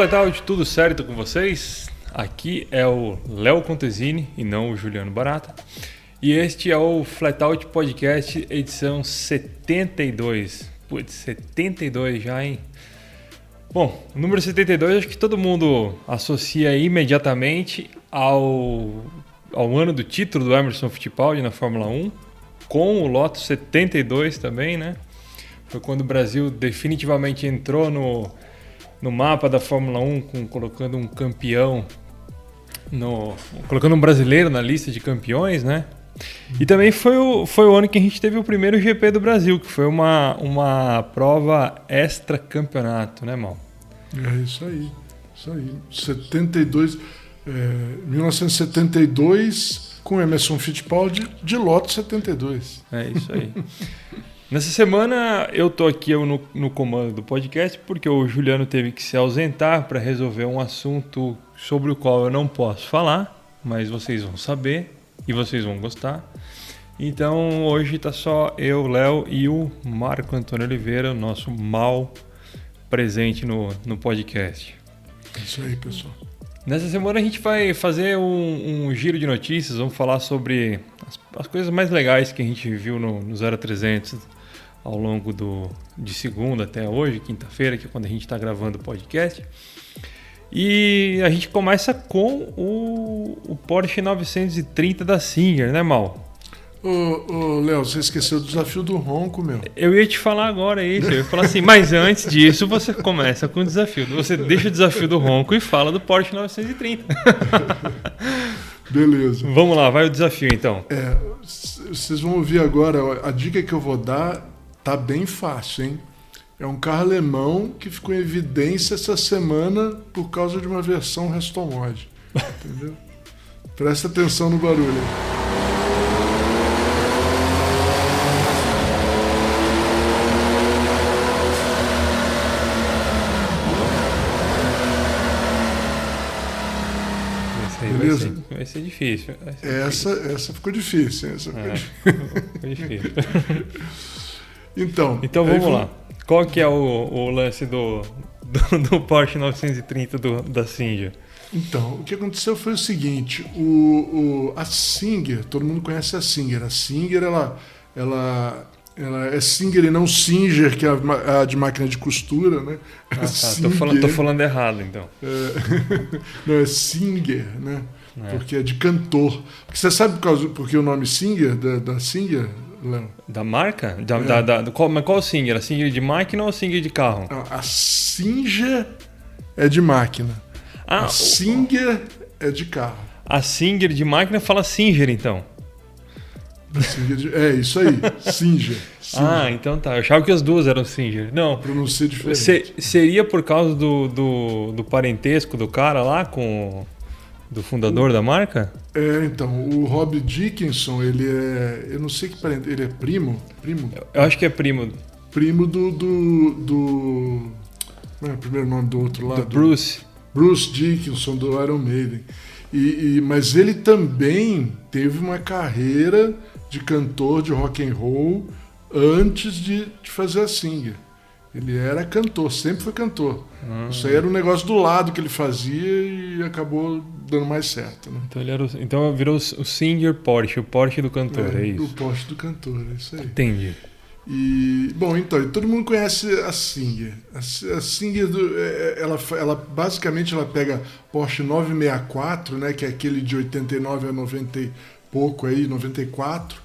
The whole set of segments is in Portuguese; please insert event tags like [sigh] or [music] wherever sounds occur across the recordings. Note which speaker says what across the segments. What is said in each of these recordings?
Speaker 1: Flatout, tudo certo com vocês? Aqui é o Léo Contesini e não o Juliano Barata. E este é o Flatout Podcast, edição 72. Putz, 72 já, hein? Bom, o número 72 acho que todo mundo associa imediatamente ao, ao ano do título do Emerson Fittipaldi na Fórmula 1, com o Lotus 72 também, né? Foi quando o Brasil definitivamente entrou no no mapa da Fórmula 1, com, colocando um campeão, no, colocando um brasileiro na lista de campeões, né? E também foi o, foi o ano que a gente teve o primeiro GP do Brasil, que foi uma, uma prova extra campeonato, né, Mal?
Speaker 2: É isso aí, isso aí. 72, é, 1972 com Emerson Fittipaldi de lote 72.
Speaker 1: É isso aí. [laughs] Nessa semana eu tô aqui no, no comando do podcast porque o Juliano teve que se ausentar para resolver um assunto sobre o qual eu não posso falar, mas vocês vão saber e vocês vão gostar. Então hoje tá só eu, Léo e o Marco Antônio Oliveira, nosso mal presente no, no podcast.
Speaker 2: É isso aí, pessoal.
Speaker 1: Nessa semana a gente vai fazer um, um giro de notícias, vamos falar sobre as, as, coisas mais legais que a gente viu no, no 0300 ao longo do, de segunda até hoje, quinta-feira, que é quando a gente está gravando o podcast. E a gente começa com o, o Porsche 930 da Singer, né, Mal?
Speaker 2: Ô, ô Léo, você esqueceu do desafio do ronco, meu.
Speaker 1: Eu ia te falar agora isso. Eu ia falar assim, mas antes disso você começa com o desafio. Você deixa o desafio do ronco e fala do Porsche 930. [laughs]
Speaker 2: Beleza.
Speaker 1: Vamos lá, vai o desafio então.
Speaker 2: É, vocês vão ouvir agora, a dica que eu vou dar Tá bem fácil, hein? É um carro alemão que ficou em evidência essa semana por causa de uma versão Reston Mod. Entendeu? [laughs] Presta atenção no barulho.
Speaker 1: Vai ser, vai ser, difícil. Vai ser
Speaker 2: essa,
Speaker 1: difícil.
Speaker 2: essa ficou difícil. Essa ficou [laughs]
Speaker 1: é, difícil. [laughs]
Speaker 2: Então,
Speaker 1: então vamos lá. Qual que é o, o lance do, [laughs] do, do, Porsche 930 do, da Singer?
Speaker 2: Então, o que aconteceu foi o seguinte: o, o, a Singer, todo mundo conhece a Singer. A Singer, ela, ela, ela é Singer e não Singer, que é a, a de máquina de costura, né?
Speaker 1: Ah, tá. tô, falando, tô falando errado, então.
Speaker 2: É, [laughs] não, é Singer, né? É. Porque é de cantor. Porque você sabe por, causa, o nome Singer, da, da Singer?
Speaker 1: Léo? Da marca? Da, é. da, da, qual, mas qual Singer? A Singer de máquina ou a Singer de carro?
Speaker 2: A Singer é de máquina. Ah, a Singer o... é de carro.
Speaker 1: A Singer de máquina fala Singer, então.
Speaker 2: É, isso aí. Singer.
Speaker 1: Singer. Ah, então tá. Eu achava que as duas eram Singer. Não.
Speaker 2: Pronuncia diferente.
Speaker 1: Se, seria por causa do, do, do parentesco do cara lá com do fundador o, da marca?
Speaker 2: É, então, o Rob Dickinson, ele é. Eu não sei que parente. Ele é primo? Primo?
Speaker 1: Eu acho que é primo.
Speaker 2: Primo do. do, do é o primeiro nome do outro lado?
Speaker 1: Do Bruce.
Speaker 2: Bruce Dickinson, do Iron Maiden. E, e, mas ele também teve uma carreira de cantor de rock and roll antes de, de fazer a Singer. Ele era cantor, sempre foi cantor. Isso aí era um negócio do lado que ele fazia e acabou dando mais certo. Né?
Speaker 1: Então, ele era o, então virou o Singer Porsche, o Porsche do cantor, é, é isso?
Speaker 2: O Porsche do cantor, é isso aí.
Speaker 1: Entendi.
Speaker 2: E, bom, então, todo mundo conhece a Singer. A, a Singer, do, é, é, ela, ela, basicamente, ela pega Porsche 964, né, que é aquele de 89 a 90 e pouco aí, 94,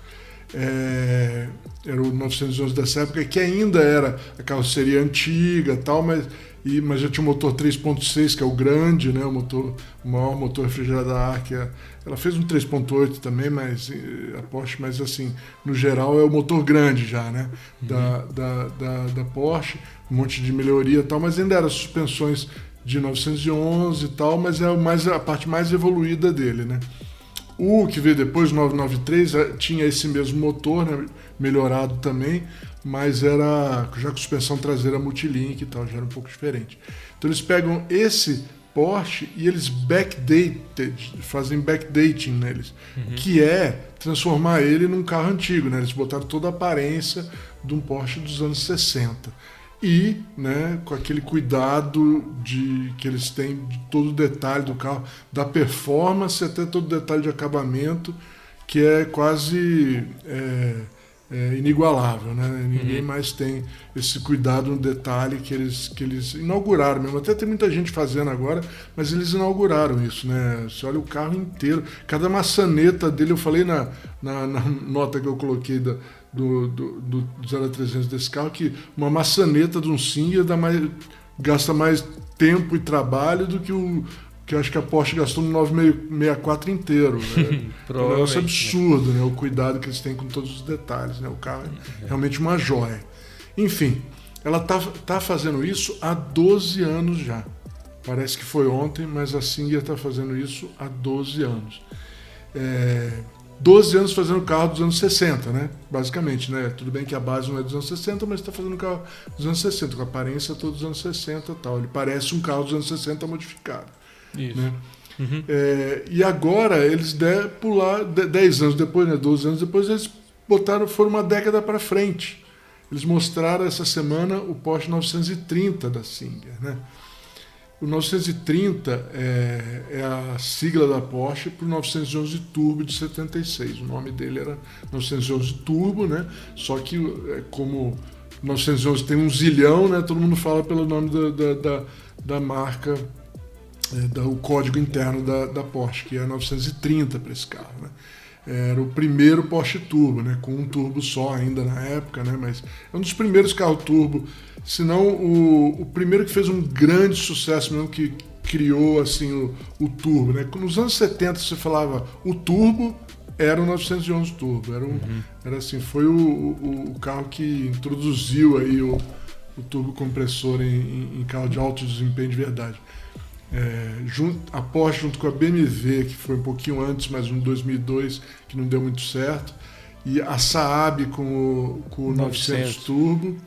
Speaker 2: é, era o 911 dessa época, que ainda era a carroceria antiga tal, mas, e, mas já tinha o motor 3.6, que é o grande, né, o, motor, o maior motor refrigerado da ar, que é, ela fez um 3.8 também, mas a Porsche, mas assim, no geral é o motor grande já, né, uhum. da, da, da, da, Porsche, um monte de melhoria tal, mas ainda era suspensões de 911 e tal, mas é mais, a parte mais evoluída dele, né. O que veio depois, o 993, é, tinha esse mesmo motor, né, melhorado também, mas era já com suspensão traseira multilink e tal, já era um pouco diferente. Então eles pegam esse Porsche e eles backdated, fazem backdating neles, uhum. que é transformar ele num carro antigo, né? Eles botaram toda a aparência de um Porsche dos anos 60. E né, com aquele cuidado de que eles têm de todo o detalhe do carro, da performance até todo o detalhe de acabamento, que é quase é, é, inigualável. Né? Ninguém uhum. mais tem esse cuidado no detalhe que eles, que eles inauguraram mesmo. Até tem muita gente fazendo agora, mas eles inauguraram isso. Né? Você olha o carro inteiro, cada maçaneta dele, eu falei na, na, na [laughs] nota que eu coloquei da, do, do, do 0 a 300 desse carro que uma maçaneta de um Singer dá mais, gasta mais tempo e trabalho do que o que acho que a Porsche gastou no 964 inteiro. Né? [laughs] é um negócio absurdo, né? O cuidado que eles têm com todos os detalhes. Né? O carro é realmente uma joia. Enfim, ela tá, tá fazendo isso há 12 anos já. Parece que foi ontem, mas a Singer está fazendo isso há 12 anos. É, 12 anos fazendo carro dos anos 60, né? Basicamente, né? Tudo bem que a base não é dos anos 60, mas está fazendo carro dos anos 60, com a aparência toda dos anos 60 e tal. Ele parece um carro dos anos 60 modificado. Isso. Né? Uhum. É, e agora eles der pular 10 anos depois, né? 12 anos depois, eles botaram, foram uma década para frente. Eles mostraram essa semana o Porsche 930 da Singer, né? O 930 é, é, a sigla da Porsche para o 911 Turbo de 76. O nome dele era 911 Turbo, né? Só que é, como 911 tem um zilhão, né? Todo mundo fala pelo nome da, da, da, da marca, é, da, o código interno da, da Porsche, que é 930 para esse carro, né? Era o primeiro Porsche Turbo, né? Com um turbo só ainda na época, né? Mas é um dos primeiros carros turbo se não o, o primeiro que fez um grande sucesso mesmo, que criou assim o, o turbo. Né? Nos anos 70 você falava o turbo, era o 911 Turbo. Era, um, uhum. era assim, foi o, o, o, carro que introduziu aí o, o turbo compressor em, em, carro de alto desempenho de verdade. É, junto, a Porsche junto com a BMW, que foi um pouquinho antes, mas um 2002 que não deu muito certo, e a Saab com o, com o 900, 900 Turbo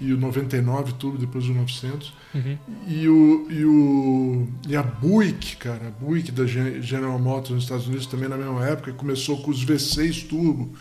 Speaker 2: e o 99 tudo depois do 900 uhum. e o e o e a Buick cara a Buick da General Motors nos Estados Unidos também na mesma época começou com os V6 turbo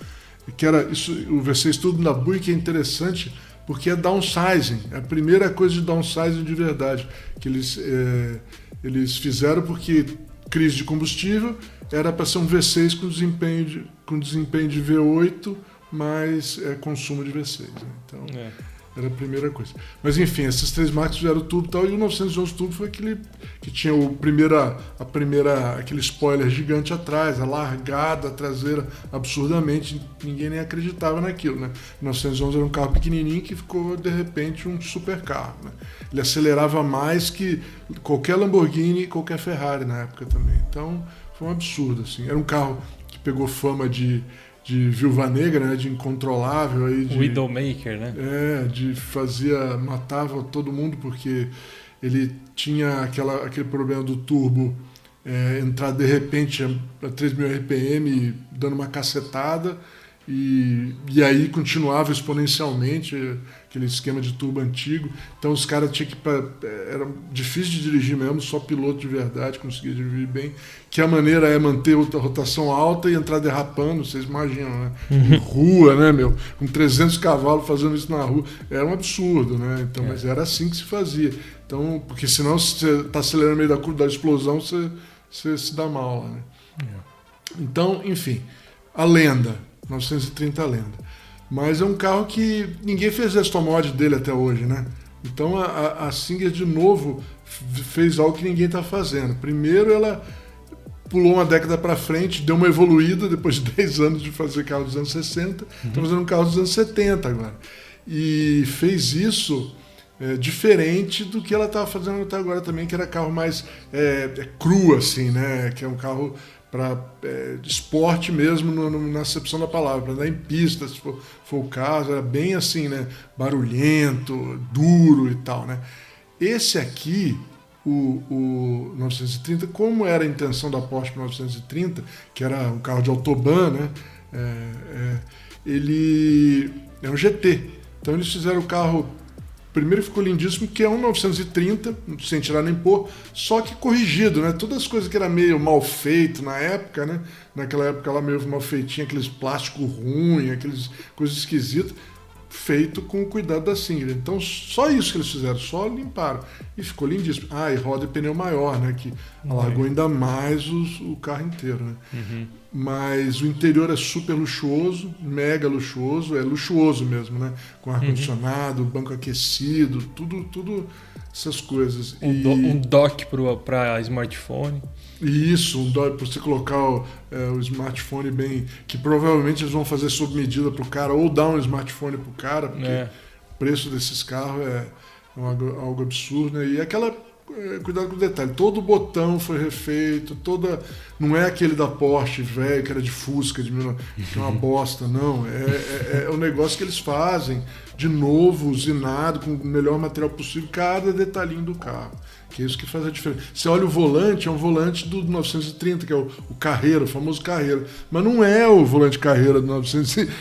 Speaker 2: que era isso o V6 turbo da Buick é interessante porque é downsizing é a primeira coisa de downsizing de verdade que eles é, eles fizeram porque crise de combustível era para ser um V6 com desempenho de, com desempenho de V8 mais é, consumo de V6 né? então é era a primeira coisa. Mas enfim, essas três marcas fizeram tubo e tal, e o 911 Turbo foi aquele que tinha o primeira, a primeira, aquele spoiler gigante atrás, a largada traseira absurdamente, ninguém nem acreditava naquilo, né? O 911 era um carro pequenininho que ficou de repente um super carro, né? Ele acelerava mais que qualquer Lamborghini e qualquer Ferrari na época também. Então, foi um absurdo assim. Era um carro que pegou fama de de Viúva Negra, né, de incontrolável aí de
Speaker 1: Widowmaker, né?
Speaker 2: É, de fazia matava todo mundo porque ele tinha aquela, aquele problema do turbo é, entrar de repente a 3.000 RPM dando uma cacetada e, e aí continuava exponencialmente aquele esquema de turbo antigo. Então os caras tinham que. Era difícil de dirigir mesmo, só piloto de verdade conseguia dirigir bem. Que a maneira é manter a rotação alta e entrar derrapando, vocês imaginam, né? Uhum. Em rua, né, meu? Com 300 cavalos fazendo isso na rua. Era um absurdo, né? Então, é. Mas era assim que se fazia. Então, porque senão você está acelerando no meio da, da explosão, você, você se dá mal né? É. Então, enfim, a lenda 930 Lenda. Mas é um carro que ninguém fez resto mod dele até hoje, né? Então a, a Singer de novo fez algo que ninguém está fazendo. Primeiro ela pulou uma década para frente, deu uma evoluída depois de [laughs] 10 anos de fazer carro dos anos 60, está uhum. fazendo um carro dos anos 70 agora. E fez isso é, diferente do que ela estava fazendo até agora também, que era carro mais é, é, cru, assim, né? Que é um carro para é, esporte mesmo no, no, na acepção da palavra, para andar em pista, se for, for, o caso, era bem assim, né? Barulhento, duro e tal, né? Esse aqui, o, o 930, como era a intenção da Porsche 930, que era um carro de autobahn, né? É, é, ele é um GT. Então eles fizeram o carro primeiro ficou lindíssimo, que é um 930, sem tirar nem pôr, só que corrigido, né? Todas as coisas que era meio mal feito na época, né? Naquela época lá meio mal feitinho, aqueles plástico ruim, aqueles coisas esquisitas, feito com o cuidado da Singer. Então, só isso que eles fizeram, só limparam. E ficou lindíssimo. Ah, e roda e pneu maior, né? Que alargou ainda mais os, o carro inteiro, né?
Speaker 1: Uhum.
Speaker 2: Mas o interior é super luxuoso, mega luxuoso, é luxuoso mesmo, né? Com ar-condicionado, uhum. banco aquecido, tudo, tudo essas coisas.
Speaker 1: Um, e... do, um dock para smartphone.
Speaker 2: Isso, um você colocar o, é, o, smartphone bem. Que provavelmente eles vão fazer sob medida para o cara, ou dar um smartphone para o cara, porque é. o preço desses carros é, é algo, algo absurdo. Né? E aquela é, cuidado com o detalhe. Todo botão foi refeito, toda. Não é aquele da Porsche velho, que era de Fusca, de que é uma [laughs] bosta, não. É, é, é, o negócio que eles fazem, de novo, usinado, com o melhor material possível, cada detalhinho do carro. Que é isso que faz a diferença. Você olha o volante, é um volante do 930, que é o, o Carreira, o famoso Carreira. Mas não é o volante Carreira do 930,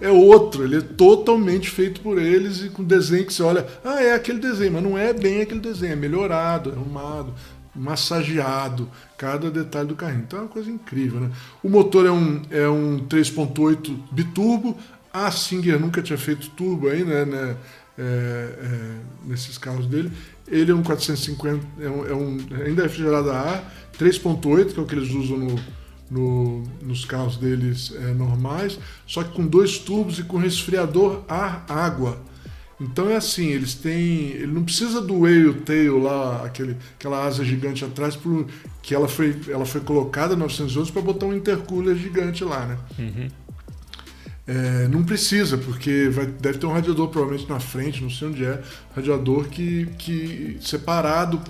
Speaker 2: [laughs] é outro. Ele é totalmente feito por eles e com desenho que você olha, ah, é aquele desenho, mas não é bem aquele desenho, é melhorado, é arrumado, massageado, cada detalhe do carrinho. Então é uma coisa incrível, né? O motor é um, é um 3.8 biturbo, a Singer nunca tinha feito turbo aí, né? né é, é, nesses carros dele. Ele é um 450, é um, é um ainda é refrigerado a ar, 3.8, que é o que eles usam no, no, nos carros deles é, normais, só que com dois tubos e com resfriador ar-água. Então é assim, eles têm. Ele não precisa do whale tail lá, aquele, aquela asa gigante atrás, por, que ela foi, ela foi colocada em 911 para botar um intercooler gigante lá, né? Uhum. É, não precisa, porque vai, deve ter um radiador provavelmente na frente, não sei onde é, radiador que, que separado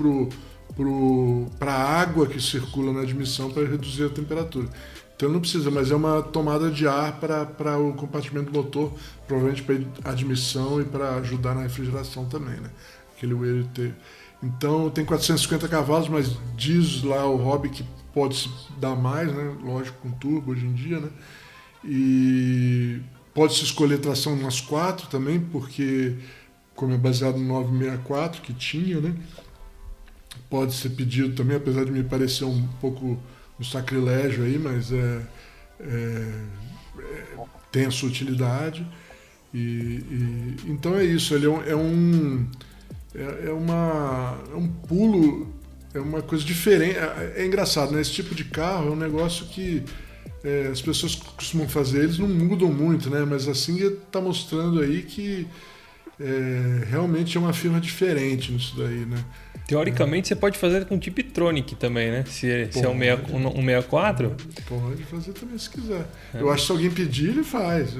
Speaker 2: para a água que circula na admissão para reduzir a temperatura. Então não precisa, mas é uma tomada de ar para o compartimento do motor, provavelmente para admissão e para ajudar na refrigeração também, né? Aquele WLT. Então tem 450 cavalos, mas diz lá o hobby que pode dar mais, né? Lógico, com turbo hoje em dia, né? E pode-se escolher tração nas quatro também, porque como é baseado no 964 que tinha, né? Pode ser pedido também, apesar de me parecer um pouco um sacrilégio aí, mas é, é, é tem a sua utilidade. E, e, então é isso, ele é um, é, um, é, é uma, é um pulo, é uma coisa diferente. É, é engraçado, né? Esse tipo de carro é um negócio que é, as pessoas costumam fazer, eles não mudam muito, né? Mas assim está mostrando aí que é, realmente é uma firma diferente nisso daí, né?
Speaker 1: Teoricamente, você pode fazer com Tiptronic também, né? Se, se é um, 64.
Speaker 2: Pode fazer também se quiser. É. Eu acho que se alguém pedir, ele faz.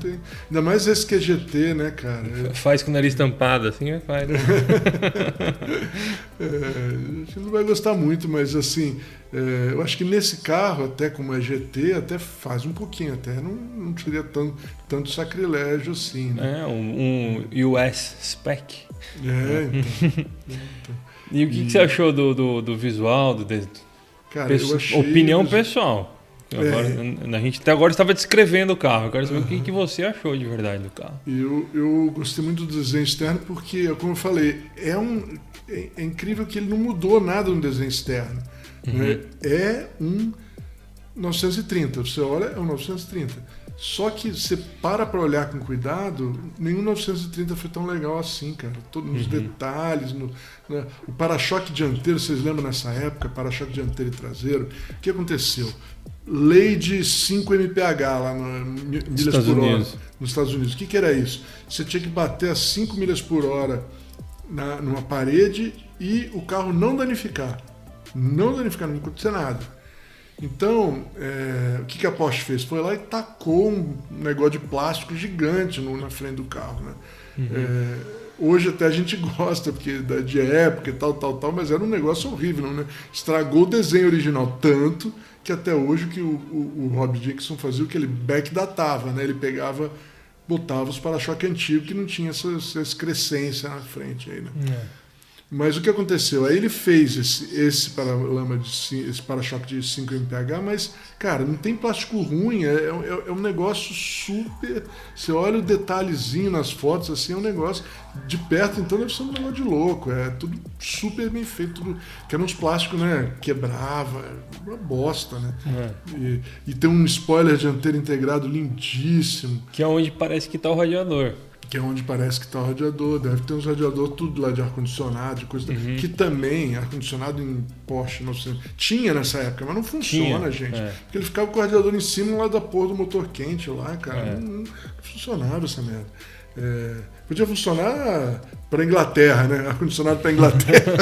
Speaker 2: Tem... Ainda mais esse que é GT, né, cara?
Speaker 1: Faz com o nariz tampado, assim, faz. Né? [laughs]
Speaker 2: é, a gente não vai gostar muito, mas assim, é, eu acho que nesse carro, até como é GT, até faz um pouquinho, até não, não seria tanto, tanto sacrilégio assim, né?
Speaker 1: É, um, um US spec.
Speaker 2: É, então. [laughs] então.
Speaker 1: E o que, e... que, você achou do, do, do visual? Do,
Speaker 2: de... Cara, eu achei...
Speaker 1: Opinião pessoal. Agora, é. A gente até agora estava descrevendo o carro. Eu quero saber uhum. o que, que você achou de verdade do carro.
Speaker 2: Eu, eu gostei muito do desenho externo porque, como eu falei, é, um, é, é incrível que ele não mudou nada no desenho externo. Uhum. Né? É um 930. Você olha, é um 930. Só que você para para olhar com cuidado, nenhum 930 foi tão legal assim, cara. Todos nos uhum. detalhes, no, né? o para-choque dianteiro, vocês lembram nessa época, para-choque dianteiro e traseiro? O que aconteceu? Lei de 5 mph lá no milhas Estados por hora Unidos. nos Estados Unidos. O que, que era isso? Você tinha que bater a 5 milhas por hora na, numa parede e o carro não danificar. Não danificar, não acontecer nada. Então, é, o que, que a Porsche fez? Foi lá e tacou um negócio de plástico gigante no, na frente do carro. Né? Uhum. É, hoje até a gente [laughs] gosta, porque de época e tal, tal, tal, mas era um negócio horrível, né? Estragou o desenho original tanto que até hoje que o, o, o Rob Dixon fazia o que ele backdatava, né? Ele pegava, botava os para-choque antigos que não tinha essa, essa excrescência na frente aí, né? É. Mas o que aconteceu? Aí ele fez esse, esse para-lama de esse para-choque de 5 mph, mas, cara, não tem plástico ruim, é, é, é, um negócio super. Você olha o detalhezinho nas fotos, assim, é um negócio de perto, então deve ser um negócio de louco. É tudo super bem feito, tudo. Que eram uns plásticos, né? Quebrava, é uma bosta, né? É. E, e tem um spoiler dianteiro integrado lindíssimo.
Speaker 1: Que é onde parece que tá o radiador
Speaker 2: que é onde parece que está o radiador. Deve ter uns radiador tudo lá de ar-condicionado, de coisa. Uhum. Que também, ar-condicionado em Porsche, não sei. Tinha nessa época, mas não funciona, tinha, gente. É. Porque ele ficava com o radiador em cima lá da porra do motor quente lá, cara. É. Não, não, funcionava essa merda. É, podia funcionar para Inglaterra, né? Ar-condicionado para Inglaterra.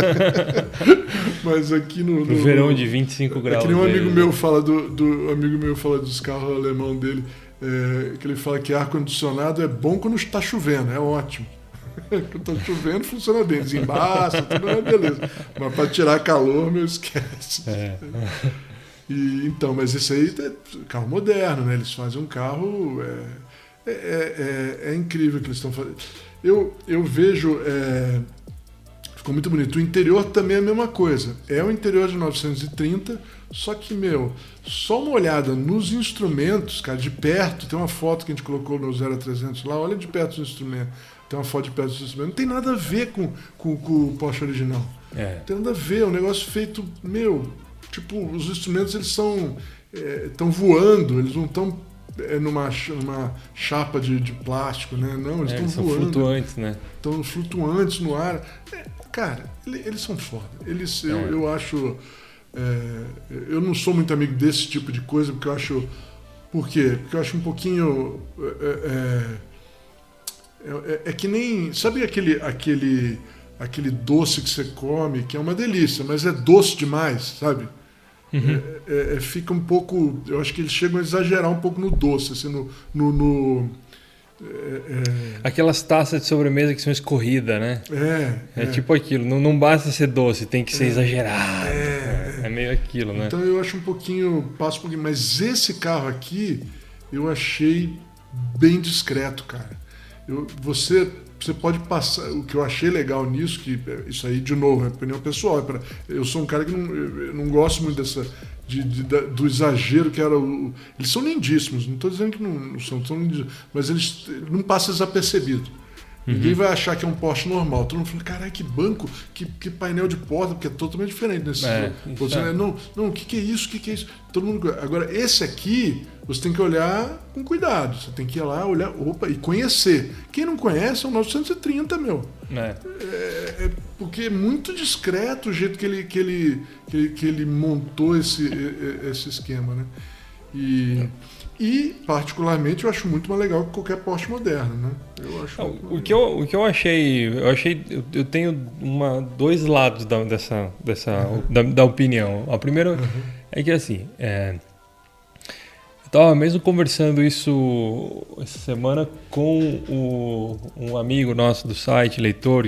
Speaker 2: [laughs] Mas aqui no, no,
Speaker 1: no, verão de 25 graus.
Speaker 2: É que nem um amigo meu fala do, do amigo meu fala dos carros alemão dele é, que ele fala que ar-condicionado é bom quando está chovendo, é ótimo. [laughs] quando está chovendo, funciona bem, desembaça, tudo é beleza. Mas para tirar calor, meu, esquece. É. E, então, mas isso aí é carro moderno, né? Eles fazem um carro. É, é, é, é incrível que eles estão fazendo. Eu, eu vejo. É, ficou muito bonito. O interior também é a mesma coisa. É o interior de 930 só que, meu, só uma olhada nos instrumentos, cara, de perto, tem uma foto que a gente colocou no 0300 lá, olha de perto os instrumentos. Tem uma foto de perto dos instrumentos. Não tem nada a ver com, com, com o Porsche original. É. Não tem nada a ver, é um negócio feito, meu, tipo, os instrumentos eles são. estão é, voando, eles não estão é, numa, numa chapa de, de plástico, né? Não, eles estão é, voando.
Speaker 1: flutuantes, né?
Speaker 2: Estão flutuantes no ar. É, cara, eles, eles são foda. Eles, eu, é. eu acho é, eu não sou muito amigo desse tipo de coisa, porque eu acho. Por quê? Porque eu acho um pouquinho. É, é, é, é que nem. Sabe aquele, aquele, aquele doce que você come, que é uma delícia, mas é doce demais, sabe? Uhum. É, fica um pouco. Eu acho que eles chegam a exagerar um pouco no doce, assim, no, no, no
Speaker 1: é, é... Aquelas taças de sobremesa que são escorridas, né?
Speaker 2: É.
Speaker 1: É, é. tipo aquilo. Não, não basta ser doce, tem que ser é. exagerado. É. é meio aquilo, né?
Speaker 2: Então eu acho um pouquinho. Passo um pouquinho. Mas esse carro aqui eu achei bem discreto, cara. Eu, você, você pode passar. O que eu achei legal nisso, que isso aí, de novo, é opinião pessoal. eu sou um cara que não, não gosto muito dessa de, de, do exagero que era o. Eles são lindíssimos, não estou dizendo que não, não são, são lindíssimos, mas eles não passa desapercebido. Uhum. Ninguém vai achar que é um Porsche normal. Todo mundo fala, caralho, que banco, que, que painel de porta, porque é totalmente diferente nesse. É, é. Não, não, o que, que é isso? O que, que é isso? Todo mundo. Agora, esse aqui, você tem que olhar com cuidado. Você tem que ir lá, olhar, opa, e conhecer. Quem não conhece é o 930, meu. É. É, é porque é muito discreto o jeito que ele, que ele, que ele, ele montou esse, esse esquema, né? E. E, particularmente, eu acho muito mais legal que qualquer Porsche moderno, né?
Speaker 1: Eu acho o, que eu, o que eu achei, eu achei, eu, eu tenho uma, dois lados da, dessa, dessa uhum. da, da, opinião. A primeira uhum. é que assim, é, eu estava mesmo conversando isso essa semana com o, um amigo nosso do site, leitor,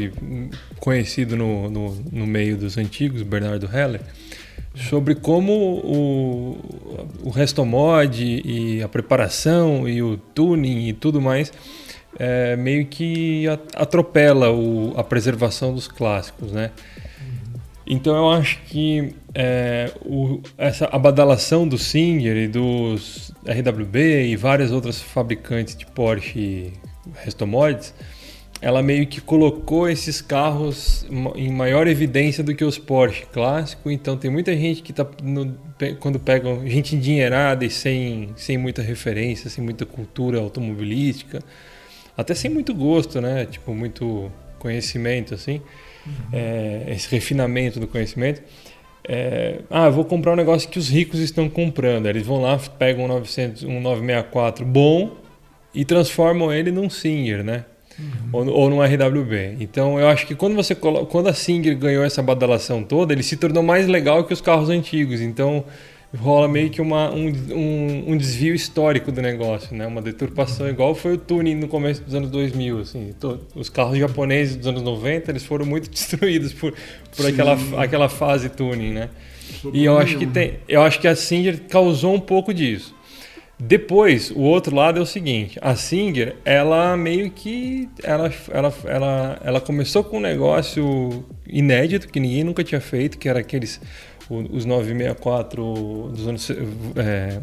Speaker 1: conhecido no, no, no meio dos antigos, Bernardo Heller sobre como o, o restomod e a preparação e o tuning e tudo mais é, meio que atropela o, a preservação dos clássicos, né? Então eu acho que é, o, essa abadalação do Singer e dos RWB e várias outras fabricantes de Porsche Restomods ela meio que colocou esses carros em maior evidência do que os Porsche clássico. Então tem muita gente que tá no, quando pegam gente endinheirada e sem, sem muita referência, sem muita cultura automobilística, até sem muito gosto, né? Tipo, muito conhecimento, assim, uhum. é, esse refinamento do conhecimento. É, ah, vou comprar um negócio que os ricos estão comprando. Eles vão lá, pegam um, 900, um 964 bom e transformam ele num Singer, né? Uhum. Ou, ou no RWB. Então eu acho que quando você quando a Singer ganhou essa badalação toda, ele se tornou mais legal que os carros antigos. Então rola meio que uma, um, um, um desvio histórico do negócio, né? Uma deturpação igual foi o tuning no começo dos anos 2000, assim. os carros japoneses dos anos 90, eles foram muito [laughs] destruídos por, por aquela, aquela fase tuning, né? e eu acho que tem, eu acho que a Singer causou um pouco disso. Depois, o outro lado é o seguinte, a Singer, ela meio que ela, ela, ela, ela começou com um negócio inédito que ninguém nunca tinha feito, que era aqueles os 964 dos anos é,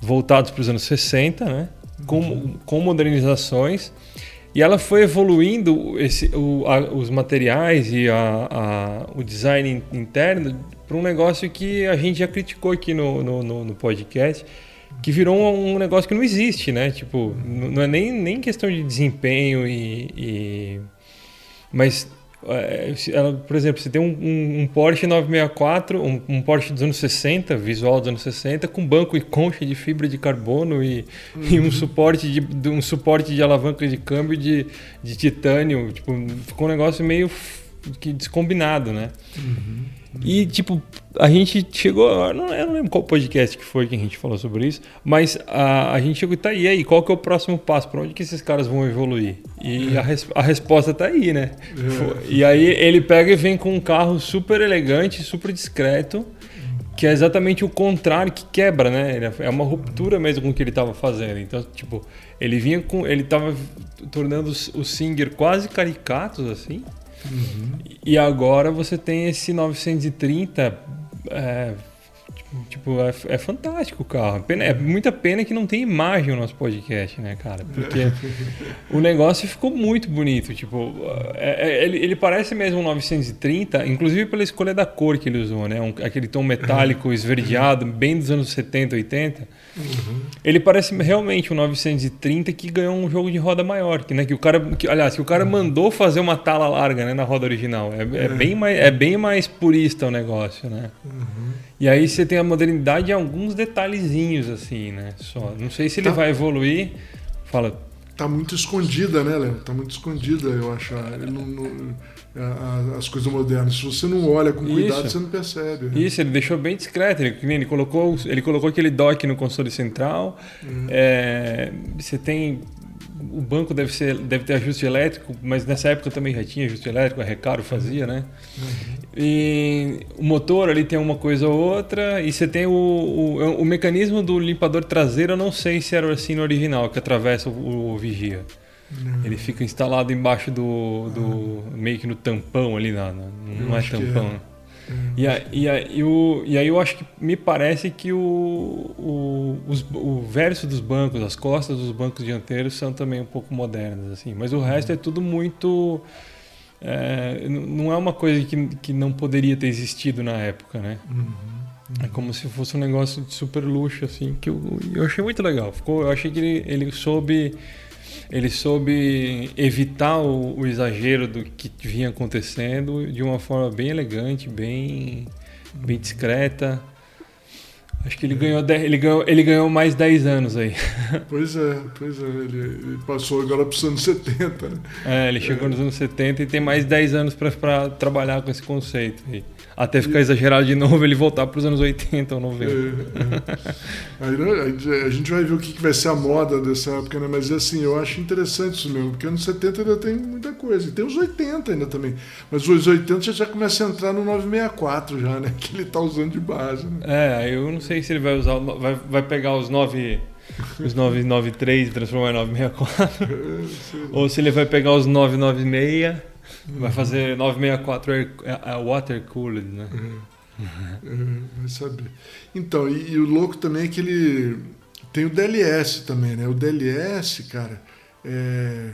Speaker 1: voltados para os anos 60, né? Com, uhum. com modernizações. E ela foi evoluindo esse, o, a, os materiais e a, a, o design interno para um negócio que a gente já criticou aqui no, no, no, no podcast, que virou um, um, negócio que não existe, né? Tipo, não é nem, nem questão de desempenho e, e... mas é, ela, por exemplo, você tem um, um, um Porsche 964, um, um, Porsche dos anos 60, visual dos anos 60, com banco e concha de fibra de carbono e, uhum. e um, suporte de, um suporte de alavanca de câmbio de, de titânio. Tipo, ficou um negócio meio que descombinado, né? Uhum. E, tipo, a gente chegou. Não, eu não lembro qual podcast que foi que a gente falou sobre isso, mas a, a gente chegou e tá aí, aí, qual que é o próximo passo? Para onde que esses caras vão evoluir? E é. a, res, a resposta tá aí, né? É. E aí ele pega e vem com um carro super elegante, super discreto, que é exatamente o contrário que quebra, né? É uma ruptura mesmo com o que ele estava fazendo. Então, tipo, ele vinha com. Ele estava tornando os, os Singer quase caricatos, assim. Uhum. E agora você tem esse 930. É, tipo, é, é, fantástico o carro. Pena, é muita pena que não tem imagem no nosso podcast, né, cara? Porque [laughs] o negócio ficou muito bonito. Tipo, é, é, ele, ele, parece mesmo um 930, inclusive pela escolha da cor que ele usou, né? Um, aquele tom metálico esverdeado, bem dos anos 70, 80. Uhum. Ele parece realmente um 930 que ganhou um jogo de roda maior. Que, né, que o cara, que, aliás, que o cara mandou fazer uma tala larga né, na roda original. É, é, é. Bem mais, é bem mais purista o negócio, né? Uhum. E aí você tem a modernidade em alguns detalhezinhos, assim, né? Só. Não sei se ele tá. vai evoluir. Fala.
Speaker 2: Tá muito escondida, né, Léo? Tá muito escondida, eu acho. Ele não, não as coisas modernas. Se você não olha com cuidado, Isso. você não percebe. Né?
Speaker 1: Isso, ele deixou bem discreto. Ele, ele, colocou, ele colocou aquele dock no console central. Uhum. É, você tem. O banco deve, ser, deve ter ajuste elétrico, mas nessa época também já tinha ajuste elétrico, a Recaro fazia, né? Uhum. E o motor ali tem uma coisa ou outra, e você tem o, o, o mecanismo do limpador traseiro, eu não sei se era assim no original, que atravessa o, o vigia. Não. Ele fica instalado embaixo do, do ah. meio que no tampão ali, na, na não é tampão. É. E, a, e, a, e, o, e aí eu acho que me parece que o, o, os, o verso dos bancos, as costas dos bancos dianteiros são também um pouco modernas, assim. Mas o resto é tudo muito... É, não é uma coisa que, que não poderia ter existido na época, né? Uhum, uhum. É como se fosse um negócio de super luxo, assim, que eu, eu achei muito legal. Ficou, eu achei que ele, ele soube ele soube evitar o, o, exagero do que vinha acontecendo de uma forma bem elegante, bem, bem discreta. Acho que ele ganhou, ele ganhou, ele ganhou mais 10 anos aí. [laughs]
Speaker 2: Pois é, pois é. Ele, ele passou agora para os anos 70. Né?
Speaker 1: É, ele chegou é. nos anos 70 e tem mais 10 anos para trabalhar com esse conceito aí. Até ficar exagerado de novo, ele voltar para os anos 80 ou 90. É, é.
Speaker 2: Aí, a gente vai ver o que vai ser a moda dessa época, né? Mas assim, eu acho interessante isso mesmo, porque anos 70 ainda tem muita coisa. E tem os 80 ainda também. Mas os 80 já, já começa a entrar no 964 já, né? Que ele está usando de base. Né?
Speaker 1: É, eu não sei se ele vai usar. Vai, vai pegar os 9 os 993 e transformar em 964. [laughs] É, ou se ele vai pegar os 996 Vai fazer 964 é, é water cooled, né?
Speaker 2: Uhum. vai saber. Então, e, e, o louco também é que ele tem o DLS também, né? O DLS, cara, é...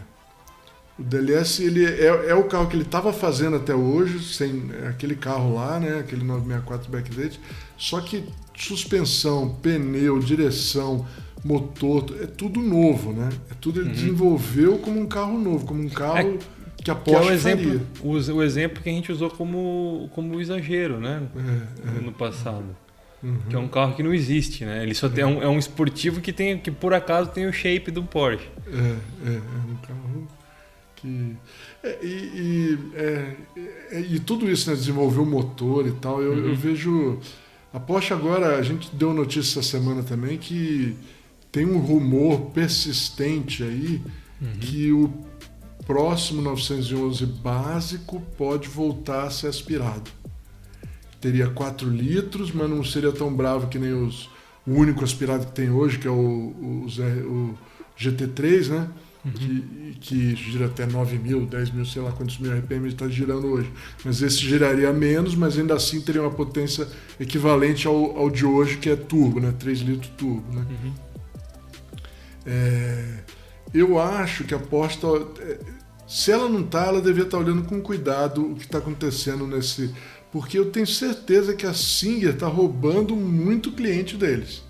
Speaker 2: o DLS ele é, é o carro que ele estava fazendo até hoje, sem aquele carro lá, né? Aquele 964 Backdate, só que suspensão, pneu, direção, motor, é tudo novo, né? É tudo ele uhum. desenvolveu como um carro novo, como um carro é que a Porsche que é o
Speaker 1: exemplo, o, o, exemplo que a gente usou como, como exagero, né? É, é. No passado. Uhum. Que é um carro que não existe, né? Ele só tem, é, um, é um esportivo que, tem, que por acaso tem o shape do Porsche.
Speaker 2: É, é, é um carro que... É, e, e, é, e, tudo isso, né? Desenvolver o motor e tal. Eu, uhum. eu vejo... A Porsche agora, a gente deu notícia essa semana também que tem um rumor persistente aí uhum. que o próximo 911 básico pode voltar a ser aspirado. Teria 4 litros, mas não seria tão bravo que nem os, o único aspirado que tem hoje, que é o, o, o GT3, né? Uhum. Que, que, gira até 9 mil, 10 mil, sei lá quantos mil RPM está girando hoje. Mas esse giraria menos, mas ainda assim teria uma potência equivalente ao, ao de hoje, que é turbo, né? 3 litros turbo. Né? Uhum. É, eu acho que a Porsche, tá, é, se ela não está, ela devia estar tá olhando com cuidado o que está acontecendo nesse. Porque eu tenho certeza que a Singer está roubando muito cliente deles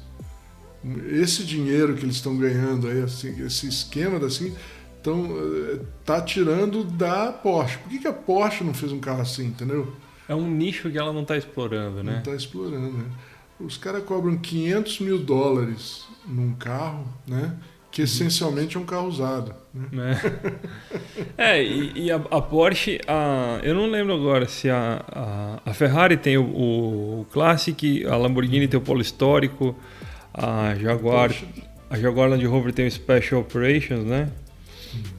Speaker 2: esse dinheiro que eles estão ganhando aí, assim, esse esquema da assim, então tá tirando da Porsche. Por que, que a Porsche não fez um carro assim, entendeu?
Speaker 1: É um nicho que ela não está explorando, né?
Speaker 2: Não está explorando, né? Os caras cobram 500 mil dólares num carro, né? Que essencialmente é um carro usado. Né?
Speaker 1: É, [laughs] é e, e a, a, Porsche, a, eu não lembro agora se a, a, a Ferrari tem o, o Classic, a Lamborghini tem o Polo Histórico, a Jaguar, a Jaguar Land Rover tem o Special Operations, né?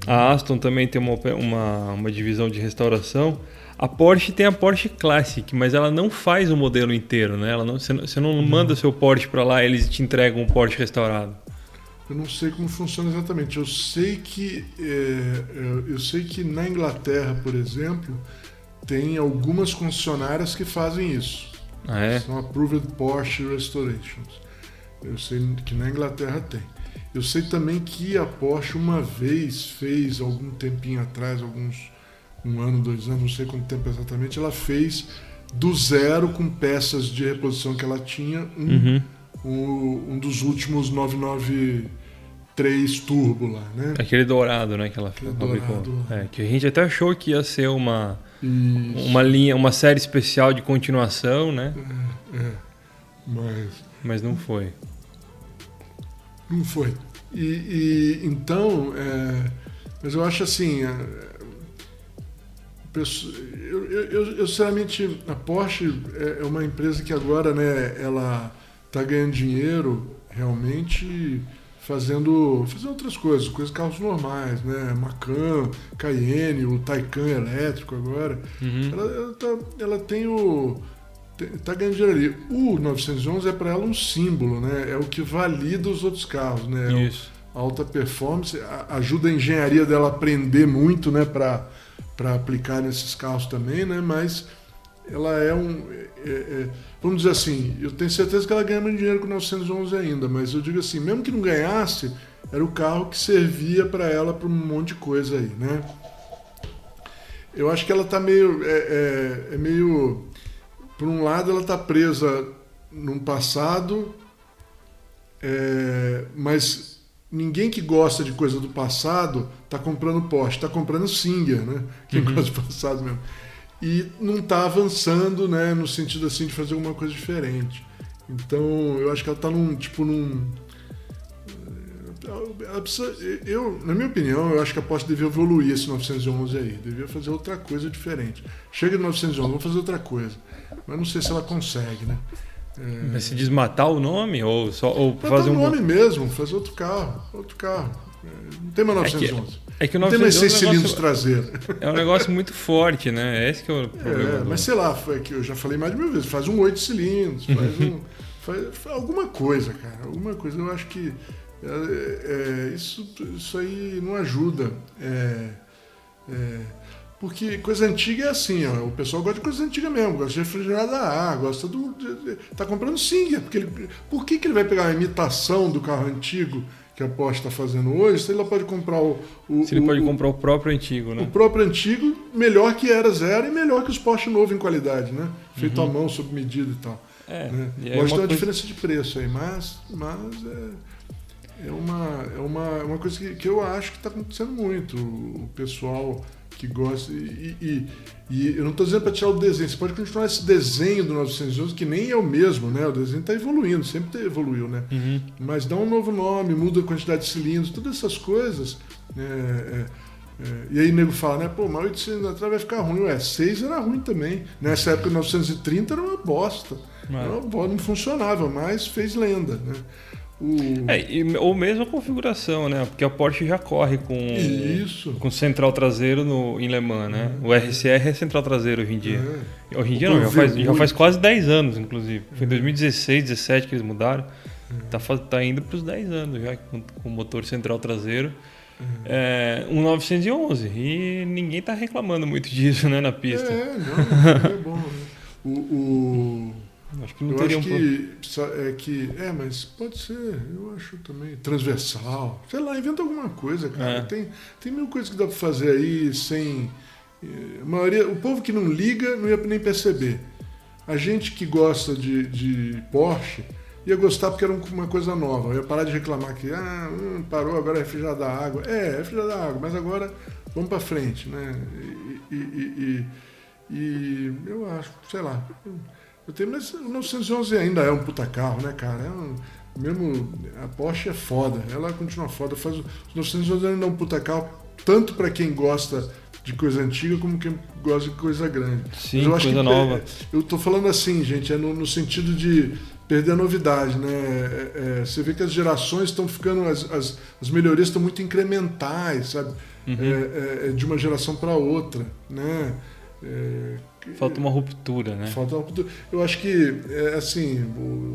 Speaker 1: A Aston também tem uma, uma, uma divisão de restauração. A Porsche tem a Porsche Classic, mas ela não faz o modelo inteiro, né? Ela não, você, não, você não manda seu Porsche para lá, eles te entregam um Porsche restaurado.
Speaker 2: Eu não sei como funciona exatamente. Eu sei que é, eu sei que na Inglaterra, por exemplo, tem algumas concessionárias que fazem isso.
Speaker 1: Ah, é?
Speaker 2: São Approved Porsche Restorations. Eu sei que na Inglaterra tem. Eu sei também que a Porsche uma vez fez, algum tempinho atrás, alguns um ano, dois anos, não sei quanto tempo exatamente, ela fez do zero com peças de reposição que ela tinha um, uhum. um, um dos últimos 993 Turbo lá, né?
Speaker 1: Aquele dourado, né? Que ela Aquele fabricou. É, que a gente até achou que ia ser uma, uma linha, uma série especial de continuação, né?
Speaker 2: É, é. Mas...
Speaker 1: Mas não foi.
Speaker 2: Não foi. E, e então, é, mas eu acho assim, é, eu, eu, eu, sinceramente, a Porsche é, é uma empresa que agora, né, ela está ganhando dinheiro realmente fazendo, fazendo outras coisas, coisas carros normais, né? Macan, Cayenne, o Taycan elétrico agora. Uhum. Ela, ela, tá, ela tem o está ganhando dinheiro ali. O 911 é para ela um símbolo, né? É o que valida os outros carros, né? É
Speaker 1: Isso.
Speaker 2: alta performance, ajuda a engenharia dela a aprender muito, né? Para aplicar nesses carros também, né? Mas ela é um... É, é, vamos dizer assim, eu tenho certeza que ela ganha muito dinheiro com o 911 ainda, mas eu digo assim, mesmo que não ganhasse, era o carro que servia para ela para um monte de coisa aí, né? Eu acho que ela está meio... é, é, é meio por um lado, ela está presa num passado, é, mas ninguém que gosta de coisa do passado está comprando Porsche, está comprando Singer, né? Quem uhum. gosta do passado mesmo. E não está avançando, né? No sentido assim de fazer alguma coisa diferente. Então, eu acho que ela está num tipo num precisa, eu, na minha opinião, eu acho que a Porsche devia evoluir esse 911 aí, devia fazer outra coisa diferente. Chega de 911, vamos fazer outra coisa. Mas não sei se ela consegue, né?
Speaker 1: É... Mas se desmatar o nome ou só ou
Speaker 2: fazer um nome mesmo, fazer outro carro, outro carro. É, não tem mais 911.
Speaker 1: É que, é que o 911
Speaker 2: não tem mais seis é um cilindros traseiros.
Speaker 1: É um negócio muito forte, né? É esse que é o problema. É,
Speaker 2: do... mas sei lá, foi que eu já falei mais de mil vezes, faz um oito cilindros, faz um [laughs] faz, faz alguma coisa, cara, alguma coisa. Eu acho que é, é, isso, isso aí não ajuda. É, porque coisa antiga é assim, ó, o pessoal gosta de coisa antiga mesmo, gosta de refrigerada A, gosta do. De, tá comprando Singer. Porque ele, por que, que ele vai pegar uma imitação do carro antigo que a Porsche está fazendo hoje, se ele pode comprar o. o
Speaker 1: se ele
Speaker 2: o,
Speaker 1: pode comprar o próprio antigo, né?
Speaker 2: O próprio antigo, melhor que era zero e melhor que os Porsche novo em qualidade, né? Feito uhum. à mão, sob medida e tal.
Speaker 1: É,
Speaker 2: né?
Speaker 1: e
Speaker 2: Pode ter uma coisa... diferença de preço aí, mas, mas é, é, uma, é uma, uma coisa que, que eu acho que está acontecendo muito. O pessoal que gosta. E, e, e eu não estou dizendo para tirar o desenho, você pode continuar esse desenho do 911, que nem é o mesmo, né? O desenho está evoluindo, sempre evoluiu, né?
Speaker 1: Uhum.
Speaker 2: Mas dá um novo nome, muda a quantidade de cilindros, todas essas coisas. É, é, é, e aí o nego fala, né? Pô, mas 8 cilindros atrás vai ficar ruim. Ué, 6 era ruim também. Nessa época, 930 era uma bosta. Era uma bosta, não funcionava, mas fez lenda, né?
Speaker 1: O... É, e, ou mesmo a configuração, né? Porque a Porsche já corre com,
Speaker 2: Isso.
Speaker 1: com central traseiro no, em Le Mans, né? O RCR é central traseiro hoje em dia. É. Hoje em dia não, já faz, já faz quase 10 anos, inclusive. Foi em 2016, 2017 que eles mudaram. Tá, fa- tá indo para os 10 anos já, com, com motor central traseiro. É, um 911. E ninguém tá reclamando muito [laughs] disso, né, na pista.
Speaker 2: É, não, é bom. Né? O, o-
Speaker 1: Acho que não
Speaker 2: eu
Speaker 1: teria
Speaker 2: acho
Speaker 1: um
Speaker 2: que, é que. É, mas pode ser, eu acho também. Transversal. Sei lá, inventa alguma coisa, cara.
Speaker 1: É.
Speaker 2: Tem, tem mil coisas que dá pra fazer aí sem. eh, A maioria, o povo que não liga não ia nem perceber. A gente que gosta de, de Porsche ia gostar porque era um- uma coisa nova. Ia parar de reclamar que ah, hum, parou, agora é refrigerado da água. É, é refrigerado da água, mas agora vamos pra frente, né? E, e- e- e- e eu acho, sei lá. Eu tenho, mas o 911 ainda é um puta carro, né, cara? É um- mesmo a Porsche é foda, ela continua foda. Faz, o- os 911 ainda é um puta carro, tanto para quem gosta de coisa antiga como quem gosta de coisa grande.
Speaker 1: Sim,
Speaker 2: Mas eu acho
Speaker 1: coisa
Speaker 2: que,
Speaker 1: nova.
Speaker 2: é, Eu tô falando assim, gente, é no, no sentido de perder a novidade, né? É, é, você vê que as gerações estão ficando, as, as, as melhorias estão muito incrementais, sabe?
Speaker 1: Uhum.
Speaker 2: É, é, é de uma geração para outra, né?
Speaker 1: Falta uma ruptura, né?
Speaker 2: Falta uma cultura. Eu acho que, é, assim,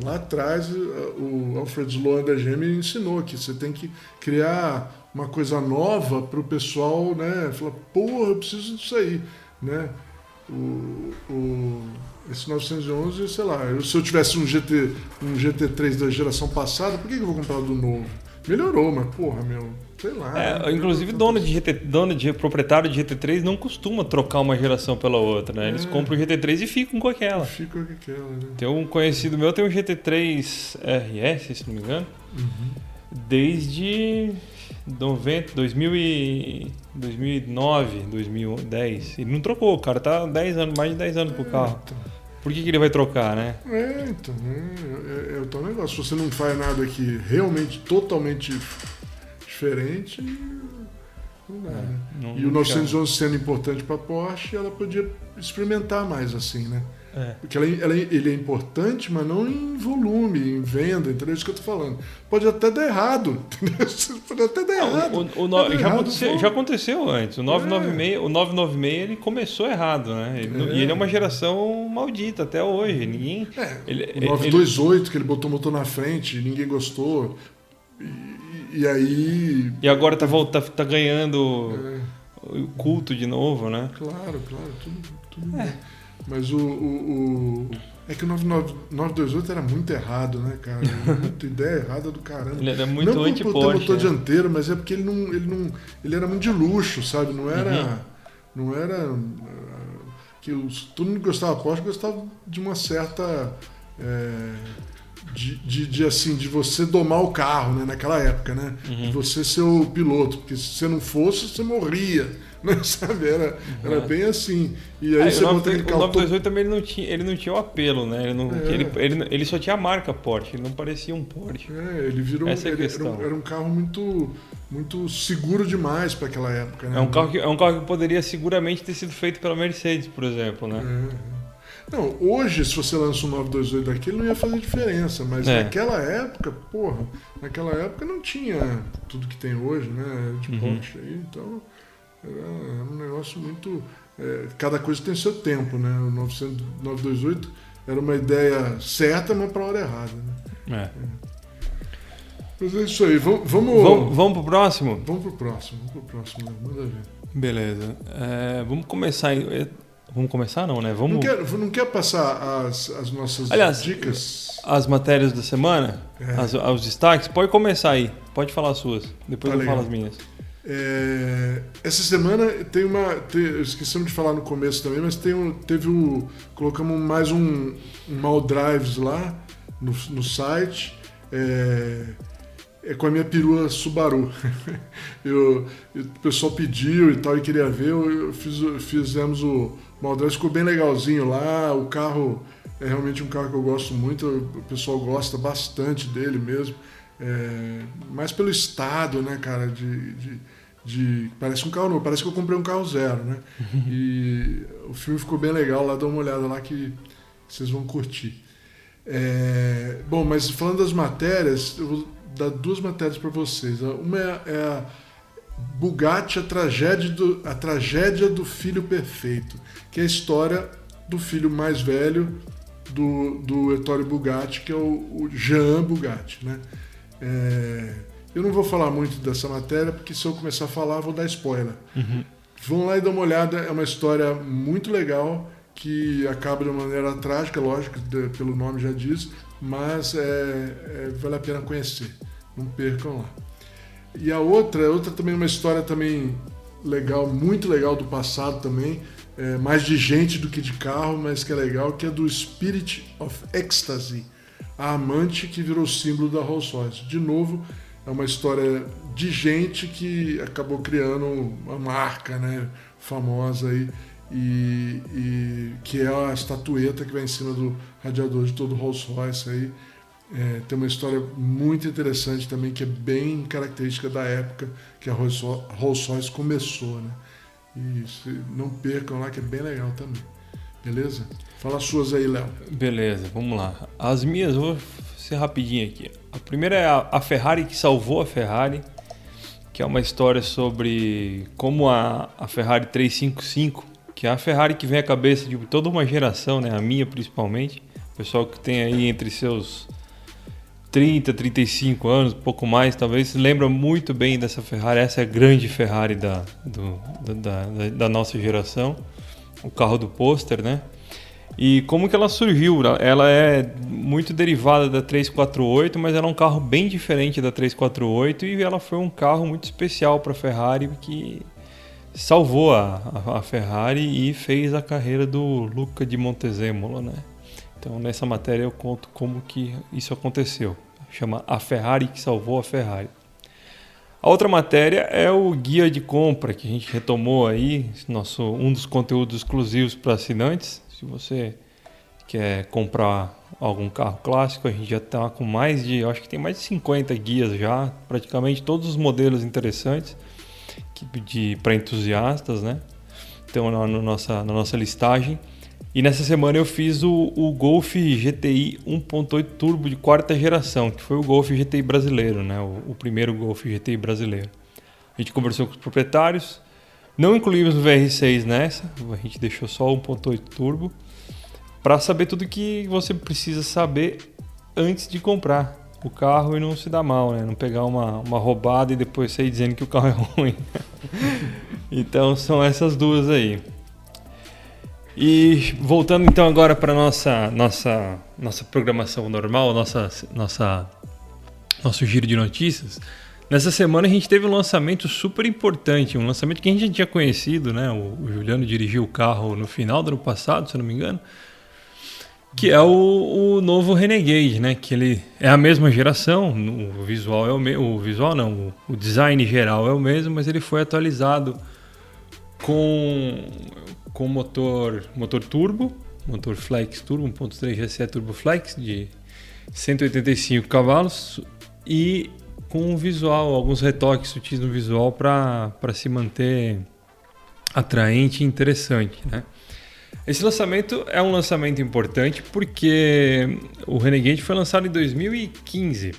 Speaker 2: lá atrás, o Alfred Sloan da GM ensinou que você tem que criar uma coisa nova para o pessoal, né? Falar, porra, eu preciso disso aí, né? O, o- esse 911, sei lá, eu- se eu tivesse um, GT, um GT3 da geração passada, por que que eu vou comprar do novo? Melhorou, mas porra, meu, sei lá.
Speaker 1: É,
Speaker 2: né?
Speaker 1: inclusive, dono de, GT, dono de proprietário de GT3 não costuma trocar uma geração pela outra, né? Eles
Speaker 2: É.
Speaker 1: compram o GT3 e ficam com aquela.
Speaker 2: Fica com aquela, né?
Speaker 1: Tem um conhecido meu, tem um GT3 RS, se não me engano, desde 90, 2000 e 2009, 2010. Ele não trocou, o cara tá 10 anos, mais de 10 anos com o carro. Por que, que ele vai trocar, né?
Speaker 2: É, então, é, é, é o tal negócio. Se você não faz nada aqui realmente totalmente diferente, não dá, né?
Speaker 1: Não-
Speaker 2: E o 911 sendo importante para a Porsche, ela podia experimentar mais assim, né?
Speaker 1: É.
Speaker 2: Porque ela, ela- ele é importante, mas não em volume, em venda, entendeu? É isso que eu tô falando. Pode até dar errado, [laughs] entendeu? Pode até dar
Speaker 1: Não,
Speaker 2: errado.
Speaker 1: o- o no-
Speaker 2: Pode dar
Speaker 1: já,
Speaker 2: errado,
Speaker 1: aconteceu, já aconteceu antes. O 996, o 996 ele começou errado, né? Ele
Speaker 2: É.
Speaker 1: E ele é uma geração maldita até hoje. Ninguém.
Speaker 2: É,
Speaker 1: ele-
Speaker 2: o
Speaker 1: ele-
Speaker 2: 928, que ele botou o motor na frente, ninguém gostou. E, e aí.
Speaker 1: E agora tá, volta, tá ganhando
Speaker 2: é,
Speaker 1: o culto de novo, né?
Speaker 2: Claro, claro, tudo, tudo bem. Mas o, o, o- É que o 99 928 era muito errado, né, cara? [laughs] Muita ideia errada do caramba.
Speaker 1: Ele era muito
Speaker 2: não
Speaker 1: anti-Porsche.
Speaker 2: motor
Speaker 1: né?
Speaker 2: dianteiro, mas é porque ele não, ele não. Ele era muito de luxo, sabe? Não era.
Speaker 1: Uhum.
Speaker 2: Não era. ah, Que os, todo mundo que gostava Porsche gostava de uma certa. é, de, de, de, assim, de você domar o carro, né? Naquela época, né?
Speaker 1: Uhum.
Speaker 2: De você ser o piloto, porque se você não fosse, você morria, [laughs] né? Sabe? Era, era
Speaker 1: Uhum.
Speaker 2: bem assim. E aí
Speaker 1: É,
Speaker 2: você
Speaker 1: o,
Speaker 2: bota aquele
Speaker 1: 9, o
Speaker 2: carro todo
Speaker 1: 928 também ele não, tinha, ele não tinha o apelo, né? Ele, não,
Speaker 2: É.
Speaker 1: ele, ele, ele só tinha a marca Porsche, ele não parecia um Porsche.
Speaker 2: É, ele virou.
Speaker 1: Essa é
Speaker 2: ele- era, um, era um carro muito, muito seguro demais para aquela época, né?
Speaker 1: É um, carro que, é um carro que poderia seguramente ter sido feito pela Mercedes, por exemplo, né?
Speaker 2: É. Não, hoje, se você lança um 928 daquele, não ia fazer diferença, mas
Speaker 1: É.
Speaker 2: naquela época, porra, naquela época não tinha tudo que tem hoje, né? De
Speaker 1: Uhum.
Speaker 2: Porsche aí, então era um negócio muito. é, cada coisa tem seu tempo, né? O 900 928 era uma ideia certa, mas para a hora errada, né?
Speaker 1: É.
Speaker 2: Mas é isso aí, vamos. Vamos,
Speaker 1: Vamos, vamos pro próximo?
Speaker 2: vamos pro próximo, vamos pro próximo, né? manda ver.
Speaker 1: Beleza. É, vamos começar. Vamos começar, não, né?
Speaker 2: Não
Speaker 1: Vamos.
Speaker 2: quer, não quer passar as, as nossas
Speaker 1: Aliás,
Speaker 2: dicas?
Speaker 1: As matérias da semana,
Speaker 2: É.
Speaker 1: as, os destaques, pode começar aí. Pode falar as suas. Depois
Speaker 2: Tá
Speaker 1: eu falo
Speaker 2: legal.
Speaker 1: as minhas.
Speaker 2: É, essa semana tem uma. Tem, esquecemos de falar no começo também, mas tem um, teve o. Colocamos mais um, um Mal Drives lá no, no site. É, é com a minha perua Subaru. [laughs] Eu, eu- o pessoal pediu e tal e queria ver, eu, eu fiz, fizemos o Mal Drives, ficou bem legalzinho lá. O carro é realmente um carro que eu gosto muito, o pessoal gosta bastante dele mesmo. É, mais pelo estado, né, cara, de, de, de- Parece um carro novo, parece que eu comprei um carro zero, né? [laughs] E o filme ficou bem legal lá, dá uma olhada lá que vocês vão curtir. É, bom, mas falando das matérias, eu vou dar duas matérias para vocês. Uma é, é a Bugatti, a tragédia, do, a tragédia do filho perfeito, que é a história do filho mais velho do, do Ettore Bugatti, que é o, o Jean Bugatti. Né? É, eu não vou falar muito dessa matéria, porque se eu começar a falar, vou dar spoiler. Uhum. Vão lá e dá uma olhada, é uma história muito legal, que acaba de uma maneira trágica, lógico, de, pelo nome já diz, mas é, é, vale a pena conhecer. Não percam lá. E a outra, outra também uma história também legal, muito legal do passado também, é, mais de gente do que de carro, mas que é legal, que é do Spirit of Ecstasy, a amante que virou símbolo da Rolls Royce. De novo, é uma história de gente que acabou criando uma marca né, famosa aí, e, e que é a estatueta que vai em cima do radiador de todo Rolls Royce aí. É, tem uma história muito interessante também, que é bem característica da época que a Rolls Royce começou, né? E não percam lá, que é bem legal também. Beleza? Fala as suas aí, Léo.
Speaker 1: Beleza, vamos lá. As minhas, vou ser rapidinho aqui. A primeira é a Ferrari que salvou a Ferrari, que é uma história sobre como a, a Ferrari 355, que é a Ferrari que vem à cabeça de toda uma geração, né? a minha principalmente, o pessoal que tem aí entre seus 30, 35 anos, pouco mais, talvez lembra muito bem dessa Ferrari. Essa é a grande Ferrari da, do, da, da, da, nossa geração, o carro do pôster, né? E como que ela surgiu? Ela é muito derivada da 348, mas ela é um carro bem diferente da 348 e ela foi um carro muito especial para a Ferrari que salvou a, a, Ferrari e fez a carreira do Luca de Montezemolo, né? Então nessa matéria eu conto como que isso aconteceu chama A Ferrari que Salvou a Ferrari. A outra matéria é o guia de compra que a gente retomou aí, nosso, um dos conteúdos exclusivos para assinantes. Se você quer comprar algum carro clássico, a gente já está com mais de, acho que tem mais de 50 guias já, praticamente todos os modelos interessantes para entusiastas, né? Então na, na, nossa, na nossa listagem. E nessa semana eu fiz o, o Golf GTI 1.8 Turbo de quarta geração, que foi o Golf GTI brasileiro, né? O, o, primeiro Golf GTI brasileiro. A gente conversou com os proprietários, não incluímos o VR6 nessa, a gente deixou só o 1.8 Turbo, para saber tudo que você precisa saber antes de comprar o carro e não se dar mal, né? Não pegar uma, uma roubada e depois sair dizendo que o carro é [laughs] ruim. então são essas duas aí. E voltando então agora para nossa nossa nossa programação normal, nossa nossa nosso giro de notícias. Nessa semana a gente teve um lançamento super importante, um lançamento que a gente já tinha conhecido, né? O, o Juliano dirigiu o carro no final do ano passado, se não me engano, que é o, o novo Renegade, né? Que ele é a mesma geração, o visual é o mesmo, o visual não, o, o design geral é o mesmo, mas ele foi atualizado com com motor, motor turbo, motor Flex Turbo 1.3 GSE Turbo Flex de 185 cavalos e com um visual, alguns retoques sutis no visual para se manter atraente e interessante, né? Esse lançamento é um lançamento importante porque o Renegade foi lançado em 2015.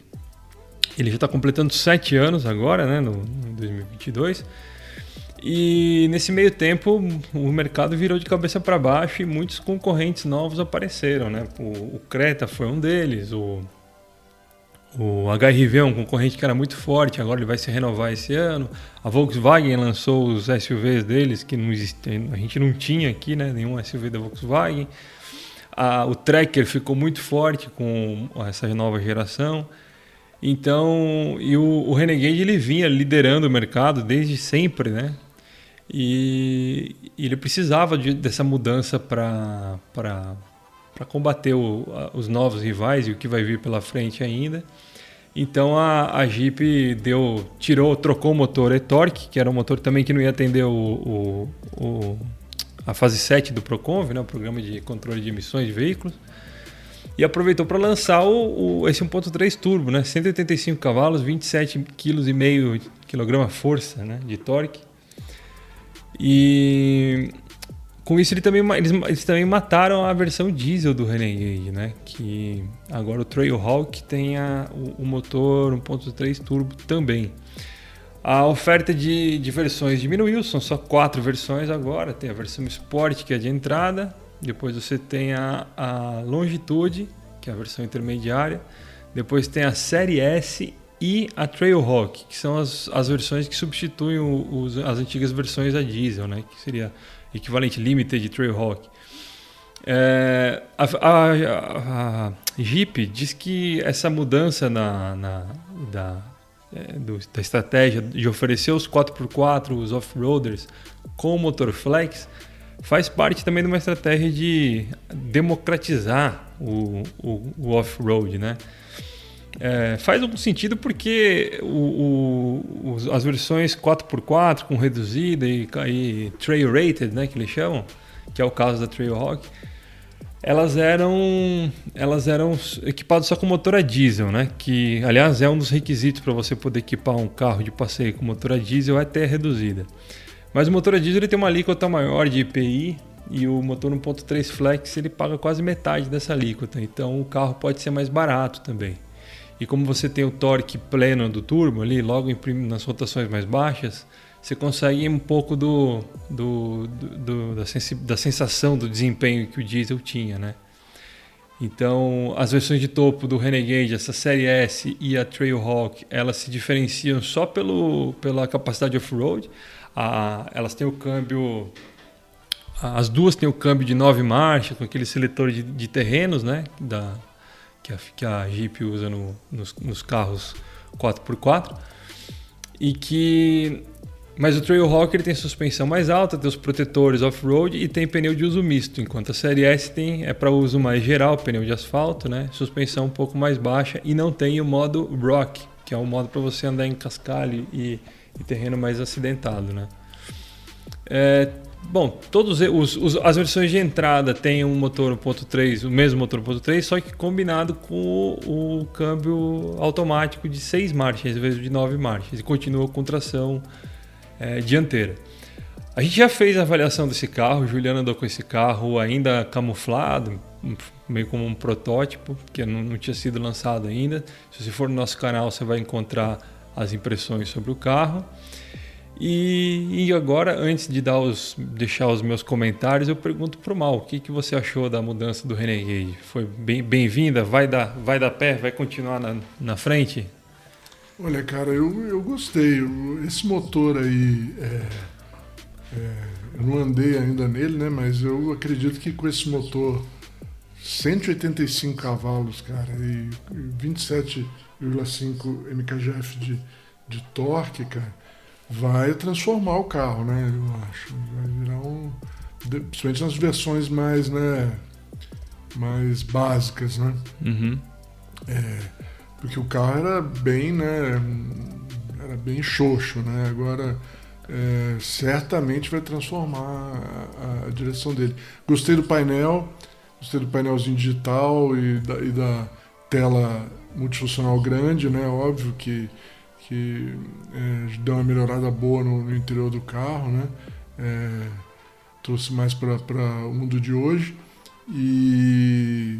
Speaker 1: Ele já está completando 7 anos agora, né, no, em 2022. E nesse meio tempo o mercado virou de cabeça para baixo e muitos concorrentes novos apareceram, né? O, o Creta foi um deles, o, o HRV é um concorrente que era muito forte, agora ele vai se renovar esse ano. A Volkswagen lançou os SUVs deles que não existe, a gente não tinha aqui, né? Nenhum SUV da Volkswagen. A, o Tracker ficou muito forte com essa nova geração. Então, e o, o Renegade ele vinha liderando o mercado desde sempre, né? E, ele precisava de, dessa mudança para combater o, a, os novos rivais e o que vai vir pela frente ainda. Então a, a Jeep deu, tirou, trocou o motor e-torque, que era um motor também que não ia atender o, o, o a fase 7 do Proconv, né, o programa de controle de emissões de veículos, e aproveitou para lançar o, o esse 1.3 turbo, né, 185 cavalos, 27,5 kg força né, de torque. E com isso ele também, eles, eles, também mataram a versão diesel do Renegade, né? Que agora o Trailhawk tem a, o, o motor 1.3 turbo também. A oferta de, de versões diminuiu, são só quatro versões agora. Tem a versão Sport, que é de entrada, depois você tem a, a Longitude, que é a versão intermediária, depois tem a Série S e a Trailhawk, que são as, as versões que substituem o, os, as antigas versões a diesel, né? que seria equivalente Limited Trailhawk. É, a, a, a, Jeep diz que essa mudança na, na da, é, do, da estratégia de oferecer os 4x4, os off-roaders com motor flex, faz parte também de uma estratégia de democratizar o, o, o off-road, né? É, faz algum sentido porque o, o, as versões 4x4 com reduzida e, e, trail rated, né, que eles chamam, que é o caso da Trailhawk, elas eram elas eram equipadas só com motor a diesel, né? Que aliás é um dos requisitos para você poder equipar um carro de passeio com motor a diesel é reduzida. Mas o motor a diesel ele tem uma alíquota maior de IPI e o motor 1.3 flex ele paga quase metade dessa alíquota, então o carro pode ser mais barato também. E como você tem o torque pleno do turbo ali, logo nas rotações mais baixas, você consegue um pouco do, do, do, da, da, sensação do desempenho que o diesel tinha, né? Então, as versões de topo do Renegade, essa série S e a Trailhawk, elas se diferenciam só pelo, pela capacidade off-road. elas têm o câmbio as duas têm o câmbio de nove marchas, com aquele seletor de, de terrenos, né? Da, que a, que a Jeep usa no, nos, nos, carros 4x4 e que mas o Trailhawk ele tem suspensão mais alta, tem os protetores off-road e tem pneu de uso misto, enquanto a série S tem é para uso mais geral, pneu de asfalto, né? Suspensão um pouco mais baixa e não tem o modo rock, que é o modo para você andar em cascalho e, e terreno mais acidentado, né? É, Bom, todos os, os, as versões de entrada têm um motor 1.3, o mesmo motor 1.3, só que combinado com o, o, câmbio automático de 6 marchas em vez de 9 marchas e continua com tração é, dianteira. A gente já fez a avaliação desse carro, o Juliano andou com esse carro ainda camuflado, meio como um protótipo, que não, não tinha sido lançado ainda. Se você for no nosso canal, você vai encontrar as impressões sobre o carro. E, e, agora, antes de dar os, deixar os meus comentários, eu pergunto para o Mal, o que, que você achou da mudança do Renegade? Foi bem-vinda? Bem vai, dar, vai dar pé? Vai continuar na, na frente?
Speaker 2: Olha, cara, eu, eu gostei. Esse motor aí, é, é, eu não andei ainda nele, né? Mas eu acredito que com esse motor 185 cavalos, cara, e 27,5 mkgf de, de torque, cara vai transformar o carro, né? Eu acho. Vai virar um. Principalmente nas versões mais, né? Mais básicas, né?
Speaker 1: Uhum.
Speaker 2: É, porque o carro era bem, né? Era bem xoxo, né? Agora. É, certamente vai transformar a, a, direção dele. Gostei do painel, gostei do painelzinho digital e da, e da tela multifuncional grande, né? Óbvio que que é, deu uma melhorada boa no, no interior do carro, né? É, trouxe mais para o mundo de hoje. E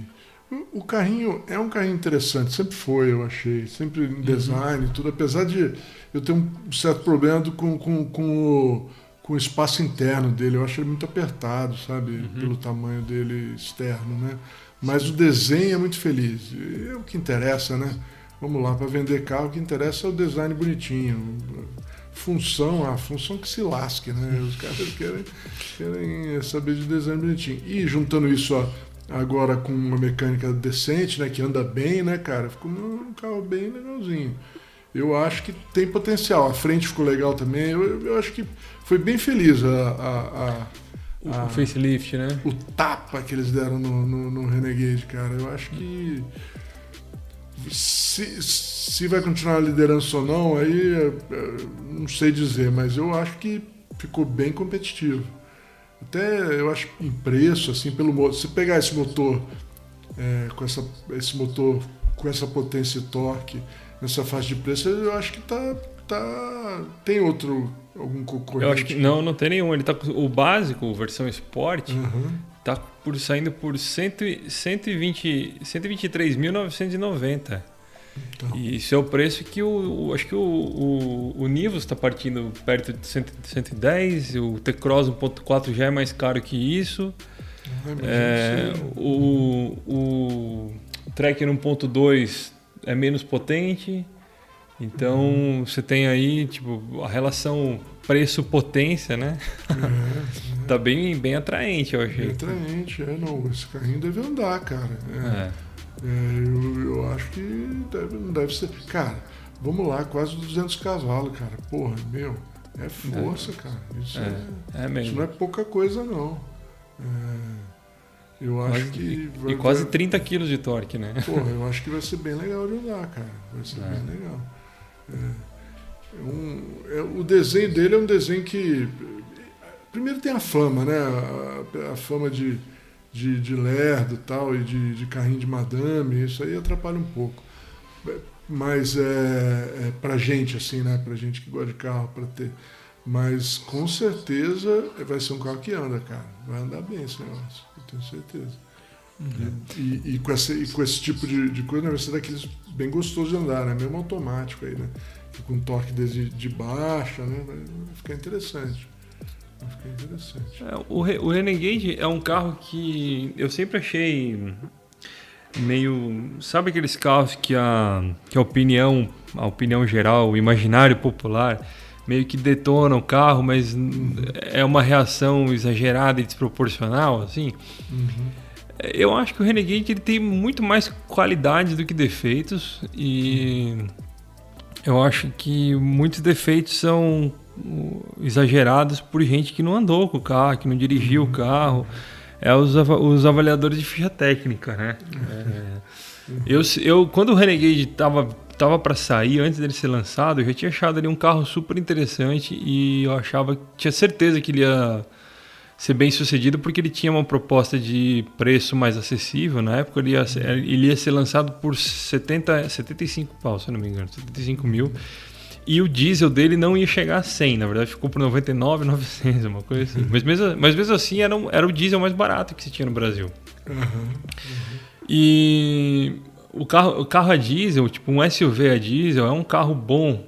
Speaker 2: o, o carrinho é um carrinho interessante, sempre foi, eu achei, sempre em design e uhum. tudo, apesar de eu ter um certo problema com, com, com, o, com o espaço interno dele, eu acho ele muito apertado, sabe, uhum. pelo tamanho dele externo, né? Mas Sim. o desenho é muito feliz, é o que interessa, né? Vamos lá, para vender carro, o que interessa é o design bonitinho. Função, a função que se lasque, né? Os caras querem, querem saber de design bonitinho. E juntando isso ó, agora com uma mecânica decente, né? Que anda bem, né, cara? Ficou um carro bem legalzinho. Eu acho que tem potencial. A frente ficou legal também. Eu, eu acho que foi bem feliz a, a, a
Speaker 1: o, o facelift, né?
Speaker 2: O tapa que eles deram no, no, no Renegade, cara. Eu acho que se, se vai continuar a liderança ou não, aí é, é, não sei dizer, mas eu acho que ficou bem competitivo. Até eu acho em preço, assim, pelo motor. Se pegar esse motor é, com essa, esse motor com essa potência e torque nessa faixa de preço, eu acho que tá, tá tem outro algum concorrente.
Speaker 1: Eu acho que não, não tem nenhum. Ele tá o básico, versão Sport, uhum. Tá por saindo por 100, 120 123.990. Então. E isso é o preço que o, o acho que o, o, o Nivus está partindo perto de 110, o T-Cross 1.4 já é mais caro que isso. É, o, o Tracker 1.2 é menos potente, então uhum. você tem aí tipo a relação preço-potência, né? É, tá bem, bem atraente, eu achei.
Speaker 2: Bem atraente, é, não. Esse carrinho deve andar, cara. É. é eu, eu, acho que deve, não deve ser. Cara, vamos lá, quase 200 cavalos, cara. Porra, meu. É força, cara. Isso, é, é, é isso não é pouca coisa, não. eu acho
Speaker 1: quase,
Speaker 2: que.
Speaker 1: Vai, e quase 30 quilos de torque, né?
Speaker 2: Porra, eu acho que vai ser bem legal de andar, cara. Vai ser bem legal. É. Um, é, o desenho dele é um desenho que. Primeiro tem a fama, né? A, a fama de, de, de lerdo tal, e de, de carrinho de madame, isso aí atrapalha um pouco. Mas é, é pra gente, assim, né? Pra gente que gosta de carro, para ter. Mas com certeza vai ser um carro que anda, cara. Vai andar bem esse negócio, eu tenho certeza. Uhum. E, e, com esse, e com esse tipo de, de coisa, vai ser daqueles bem gostoso de andar, né? Mesmo automático aí, né? Com torque de, de baixa, né? Vai ficar interessante. Vai ficar interessante.
Speaker 1: É, o, o Renegade é um carro que eu sempre achei meio. Sabe aqueles carros que a, que a opinião, a opinião geral, o imaginário popular meio que detona o carro, mas uhum. é uma reação exagerada e desproporcional, assim. Uhum. Eu acho que o Renegade ele tem muito mais qualidade do que defeitos e uhum. Eu acho que muitos defeitos são exagerados por gente que não andou com o carro, que não dirigiu o carro. É os, os avaliadores de ficha técnica, né? É, eu, eu, quando o Renegade estava tava para sair, antes dele ser lançado, eu já tinha achado ali um carro super interessante e eu achava, tinha certeza que ele ia ser bem sucedido porque ele tinha uma proposta de preço mais acessível. Na época ele ia, ele ia ser lançado por 70, 75 pau, se não me engano, 75 mil. E o diesel dele não ia chegar a 100, na verdade ficou por 99,900, uma coisa assim. Mas mesmo, mas mesmo assim era, um, era o diesel mais barato que se tinha no Brasil. Uhum, uhum. E o carro, o carro a diesel, tipo um SUV a diesel, é um carro bom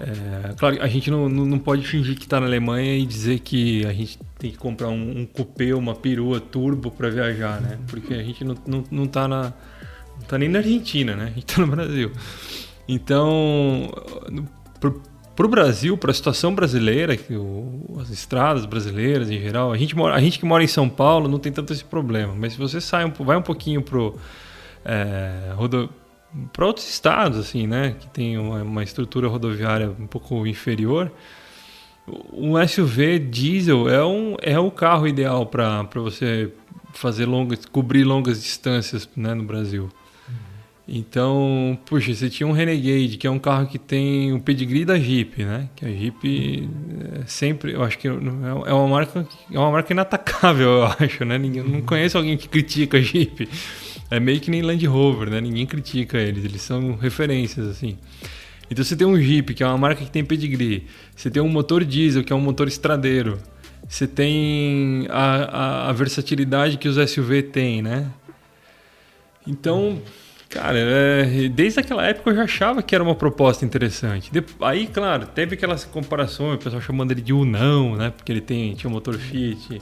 Speaker 1: é, claro, a gente não, não, pode fingir que está na Alemanha e dizer que a gente tem que comprar um, um cupê, uma perua turbo para viajar, né? Porque a gente não, não, não tá. Não tá nem na Argentina, né? A gente está no Brasil. Então, para o Brasil, para a situação brasileira, o, as estradas brasileiras em geral, a gente, mora, a gente que mora em São Paulo não tem tanto esse problema. Mas se você sai vai um pouquinho pro é, para outros estados, assim, né, que tem uma, uma, estrutura rodoviária um pouco inferior, um SUV diesel é, um, é o carro ideal para você fazer longas, cobrir longas distâncias né, no Brasil. Uhum. Então, puxa, você tinha um Renegade, que é um carro que tem o pedigree da Jeep, né? Que a Jeep é sempre, eu acho que é, é uma marca, é uma marca inatacável, eu acho, né? Ninguém, não uhum. conheço alguém que critica a Jeep. É meio que nem Land Rover, né? Ninguém critica eles, eles são referências, assim. Então você tem um Jeep, que é uma marca que tem pedigree. Você tem um motor diesel, que é um motor estradeiro. Você tem a, a, a versatilidade que os SUV têm, né? Então, cara, é, desde aquela época eu já achava que era uma proposta interessante. De, aí, claro, teve aquelas comparações, o pessoal chamando ele de Unão, né? Porque ele tem, tinha um motor Fiat.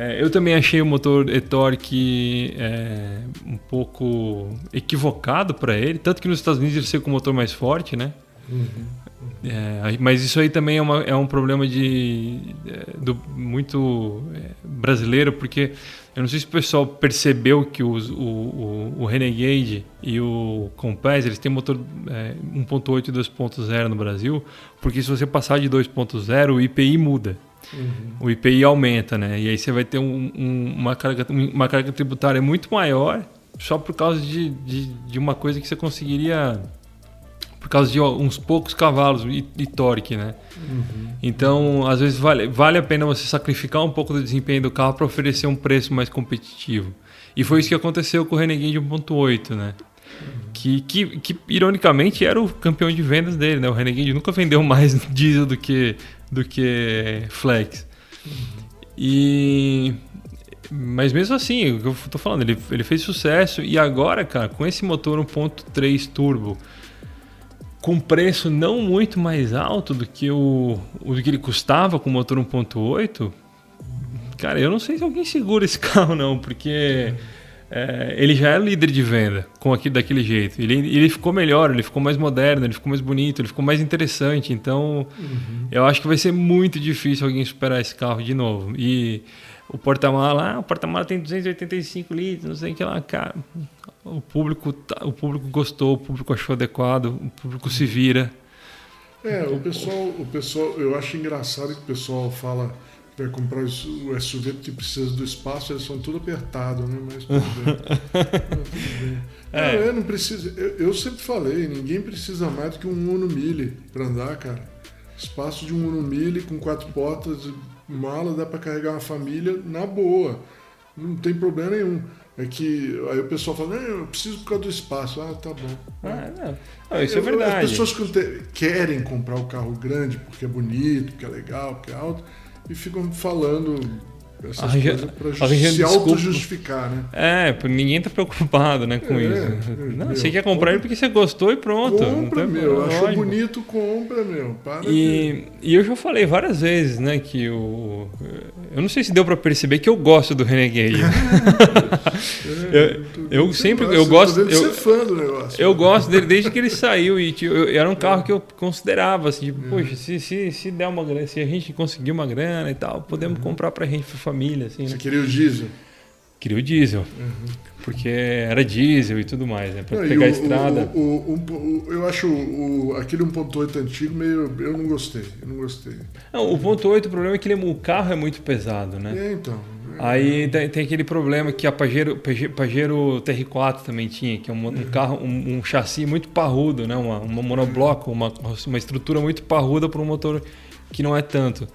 Speaker 1: É, eu também achei o motor e-torque é, um pouco equivocado para ele, tanto que nos Estados Unidos ele saiu com o motor mais forte, né? Uhum. É, mas isso aí também é, uma, é um problema de, é, do, muito é, brasileiro, porque eu não sei se o pessoal percebeu que os, o, o, o, Renegade e o Compass eles têm motor é, 1.8 e 2.0 no Brasil, porque se você passar de 2.0 o IPI muda. Uhum. O IPI aumenta, né? E aí você vai ter um, um, uma, carga, uma carga tributária muito maior só por causa de, de, de, uma coisa que você conseguiria por causa de uns poucos cavalos e, e torque, né? Uhum. Então, às vezes vale, vale a pena você sacrificar um pouco do desempenho do carro para oferecer um preço mais competitivo. E foi isso que aconteceu com o Renegade 1.8, né? Que, que, que, ironicamente era o campeão de vendas dele, né? O Renegade nunca vendeu mais [laughs] diesel do que, do que flex. E mas mesmo assim, o que eu tô falando, ele, ele fez sucesso e agora, cara, com esse motor 1.3 turbo, com preço não muito mais alto do que o, o que ele custava com o motor 1.8, Cara, eu não sei se alguém segura esse [laughs] carro, não, porque ele já é líder de venda com aquilo daquele jeito. Ele, ele ficou melhor, ele ficou mais moderno, ele ficou mais bonito, ele ficou mais interessante. Então, uhum. eu acho que vai ser muito difícil alguém superar esse carro de novo. E o porta-mala, ah, o porta-mala tem 285 litros, não sei o que lá, cara. O público, tá, o público gostou, o público achou adequado, o público se vira.
Speaker 2: É, o pessoal, o pessoal, eu acho engraçado que o pessoal fala para comprar o SUV que precisa do espaço, eles são tudo apertados, né? Mas tudo bem. [laughs] tudo bem. É. Não, eu não preciso. Eu, eu, sempre falei, ninguém precisa mais do que um Uno Mille para andar, cara. Espaço de um Uno Mille com quatro portas, mala, dá para carregar uma família na boa. Não tem problema nenhum. É que aí o pessoal fala, eu preciso por causa do espaço. Ah, tá bom.
Speaker 1: Ah, não. não isso é verdade.
Speaker 2: As pessoas que querem comprar o carro grande porque é bonito, porque é legal, porque é alto, e ficam falando essas Arranja, coisas para se auto-justificar, né?
Speaker 1: É, ninguém tá preocupado né, com é, isso. É, não, meu, você quer comprar ele porque você gostou e pronto.
Speaker 2: Compra, meu. Achou bonito, compra, meu. Para
Speaker 1: e, e eu já falei várias vezes, né, que o... Eu não sei se deu para perceber que eu gosto do Renegade. [laughs] é, [laughs] eu, eu sempre... eu gosto... Eu,
Speaker 2: ser fã do negócio.
Speaker 1: Eu gosto dele desde que ele saiu e tipo, eu, era um carro que eu considerava, assim, tipo, é. poxa, se, se, se der uma grana, se a gente conseguir uma grana e tal, podemos uhum. comprar pra gente família. Assim,
Speaker 2: Você
Speaker 1: né?
Speaker 2: queria o diesel?
Speaker 1: Queria o diesel. Uhum. Porque era diesel e tudo mais, né? Pra não, pegar
Speaker 2: o,
Speaker 1: a estrada.
Speaker 2: O, o, eu acho o, aquele 1.8 antigo meio. Eu não gostei. Eu não gostei.
Speaker 1: Não, o 1.8, o problema é que ele, o carro é muito pesado, né?
Speaker 2: É, então. É,
Speaker 1: Aí tem, tem, aquele problema que a Pajero, Pajero TR4 também tinha, que é um, um carro, um, um, chassi muito parrudo, né? Uma, uma monobloco, uma, uma estrutura muito parruda para um motor que não é tanto.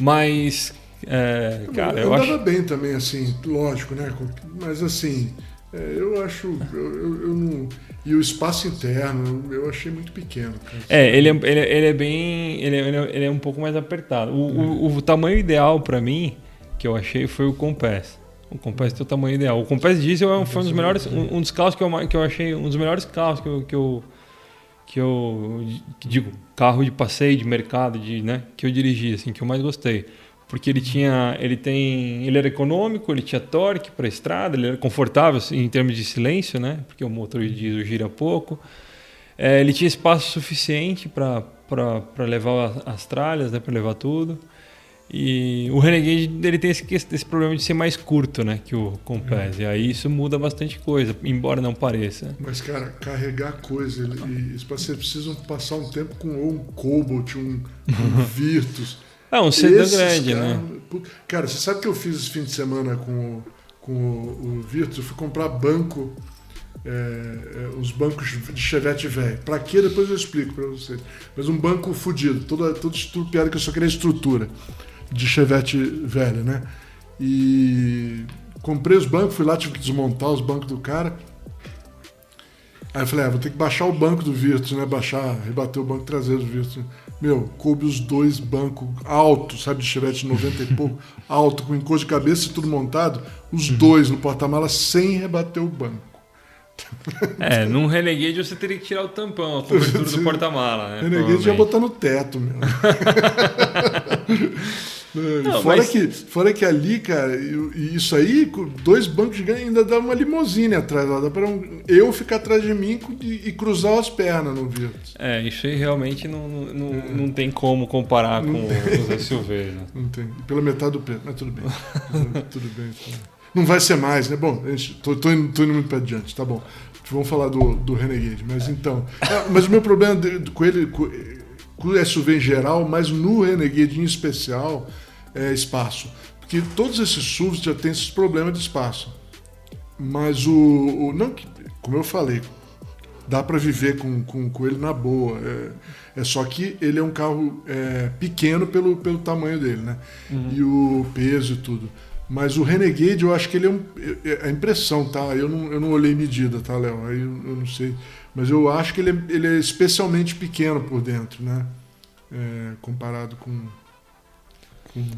Speaker 1: Mas é, cara, eu,
Speaker 2: eu
Speaker 1: acho...
Speaker 2: bem também, assim, lógico, né? Mas assim, é, eu acho. Eu, eu, não... E o espaço interno, eu achei muito pequeno. Cara.
Speaker 1: É, ele é, ele, ele é bem. Ele é, ele é um pouco mais apertado. O, o, o tamanho ideal para mim, que eu achei, foi o Compass. O Compass tem o tamanho ideal. O Compass Diesel é um, foi um dos melhores. Um, um, dos carros que eu, que eu achei. Um dos melhores carros que eu. Que eu que eu que digo carro de passeio de mercado de né que eu dirigi assim que eu mais gostei porque ele tinha, ele tem, ele era econômico, ele tinha torque para estrada, ele era confortável assim, em termos de silêncio, né? Porque o motor de diesel gira pouco. É, ele tinha espaço suficiente para para levar as tralhas, né? Para levar tudo. E o Renegade ele tem esse, esse problema de ser mais curto, né, que o Compass. É. E aí isso muda bastante coisa, embora não pareça.
Speaker 2: Mas cara, carregar coisa, ele, você precisa passar um tempo com um Cobalt, um, um [laughs] Virtus.
Speaker 1: É um sedã grande, cara, né?
Speaker 2: Cara, você sabe o que eu fiz esse fim de semana com, com o, o Virtus? Eu fui comprar banco, é, é, os bancos de Chevette velho. Pra quê? Depois eu explico pra vocês. Mas um banco fudido, todo, todo estrupiado, que eu só queria estrutura de Chevette velho, né? E comprei os bancos, fui lá, tive que desmontar os bancos do cara. Aí eu falei, ah, vou ter que baixar o banco do Virtus, né? Baixar, rebater o banco traseiro do Virtus. Meu, coube os dois bancos altos, sabe, de Chevette 90 e pouco, [laughs] alto, com encosto de cabeça e tudo montado, os uhum. dois no porta-mala sem rebater o banco.
Speaker 1: É, num Renegade você teria que tirar o tampão, a cobertura do [laughs] porta-mala, né?
Speaker 2: Renegade ia botar no teto, meu. [laughs] Não, fora, mas... que, fora que ali, cara, isso aí, dois bancos gigantes ainda dá uma limousine atrás. Dá pra um, eu ficar atrás de mim e, e cruzar as pernas no Virtus.
Speaker 1: É, isso aí realmente não, não, é. não tem como comparar não com tem. os SUVs. Né?
Speaker 2: Não tem. Pela metade do preço, mas [laughs] tudo bem. tudo bem. Não vai ser mais, né? Bom, gente, tô, tô, indo, tô indo muito para diante, tá bom. Vamos falar do, do Renegade, mas é. então. Ah, mas o meu problema de, com ele. Com, com o SUV em geral, mas no Renegade em especial, é espaço. Porque todos esses SUVs já têm esses problemas de espaço. Mas o. o não, como eu falei, dá para viver com, com, com, ele na boa. É, é, só que ele é um carro é, pequeno pelo, pelo tamanho dele, né? Uhum. E o peso e tudo. Mas o Renegade, eu acho que ele é um. É, é a impressão, tá? Eu não, eu não olhei medida, tá, Léo? Aí eu, eu, não sei. Mas eu acho que ele é, ele é especialmente pequeno por dentro, né? É, comparado com.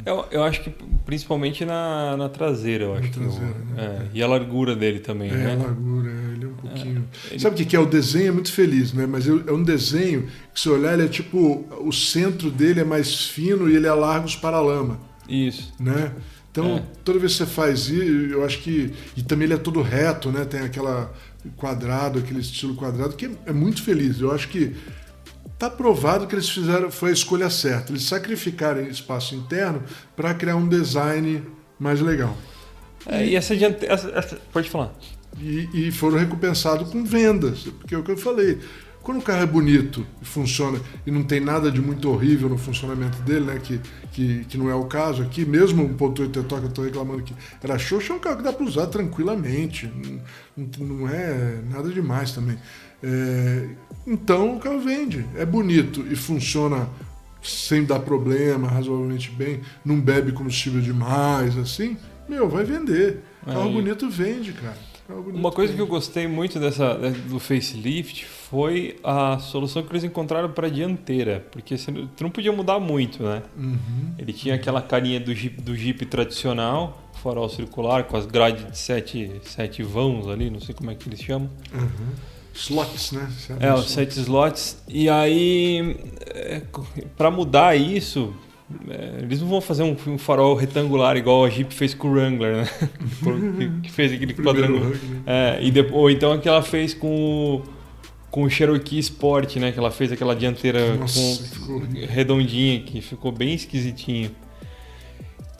Speaker 1: Eu, eu acho que principalmente na, na traseira, eu acho. Na traseira, né? É, e a largura dele também,
Speaker 2: é,
Speaker 1: né?
Speaker 2: a largura, é, ele é um pouquinho. Ele... Sabe o que é? O desenho é muito feliz, né? Mas é um desenho que, se olhar, ele é tipo. O centro dele é mais fino e ele é largo os paralama.
Speaker 1: Isso.
Speaker 2: Né? Então,
Speaker 1: É.
Speaker 2: toda vez que você faz isso, eu acho que. E também ele é todo reto, né? Tem aquela quadrado, aquele estilo quadrado, que é muito feliz. Eu acho que tá provado que eles fizeram, foi a escolha certa. Eles sacrificaram espaço interno para criar um design mais legal.
Speaker 1: É, e essa essa- essa- pode falar.
Speaker 2: E, e foram recompensados com vendas, porque é o que eu falei. Quando o carro é bonito e funciona e não tem nada de muito horrível no funcionamento dele, né? Que, que, que não é o caso aqui, mesmo o Ponto 8 que eu estou reclamando que era xoxo, é um carro que dá para usar tranquilamente. Não, não- é nada demais também. É, então o carro vende. É bonito e funciona sem dar problema, razoavelmente bem, não bebe combustível demais, assim, meu, vai vender. Carro
Speaker 1: Aí.
Speaker 2: bonito vende, cara. Carro bonito
Speaker 1: Uma coisa que eu gostei muito dessa, do facelift foi a solução que eles encontraram para dianteira, porque você não- podia mudar muito, né?
Speaker 2: Uhum.
Speaker 1: Ele tinha aquela carinha do Jeep, do Jeep tradicional, farol circular, com as grades de sete, sete vãos ali, não sei como é que eles chamam.
Speaker 2: Uhum. Slots, né?
Speaker 1: É,
Speaker 2: os
Speaker 1: sete slots. E aí, é, para mudar isso, é, eles não vão fazer um, um farol retangular igual a Jeep fez com o Wrangler, né? [laughs] que, que fez aquele [laughs] quadrangular.
Speaker 2: né?
Speaker 1: É, e depois, ou então a que ela fez com o, com o Cherokee Sport, né? Que ela fez aquela dianteira
Speaker 2: Nossa,
Speaker 1: com, redondinha, que ficou bem esquisitinho.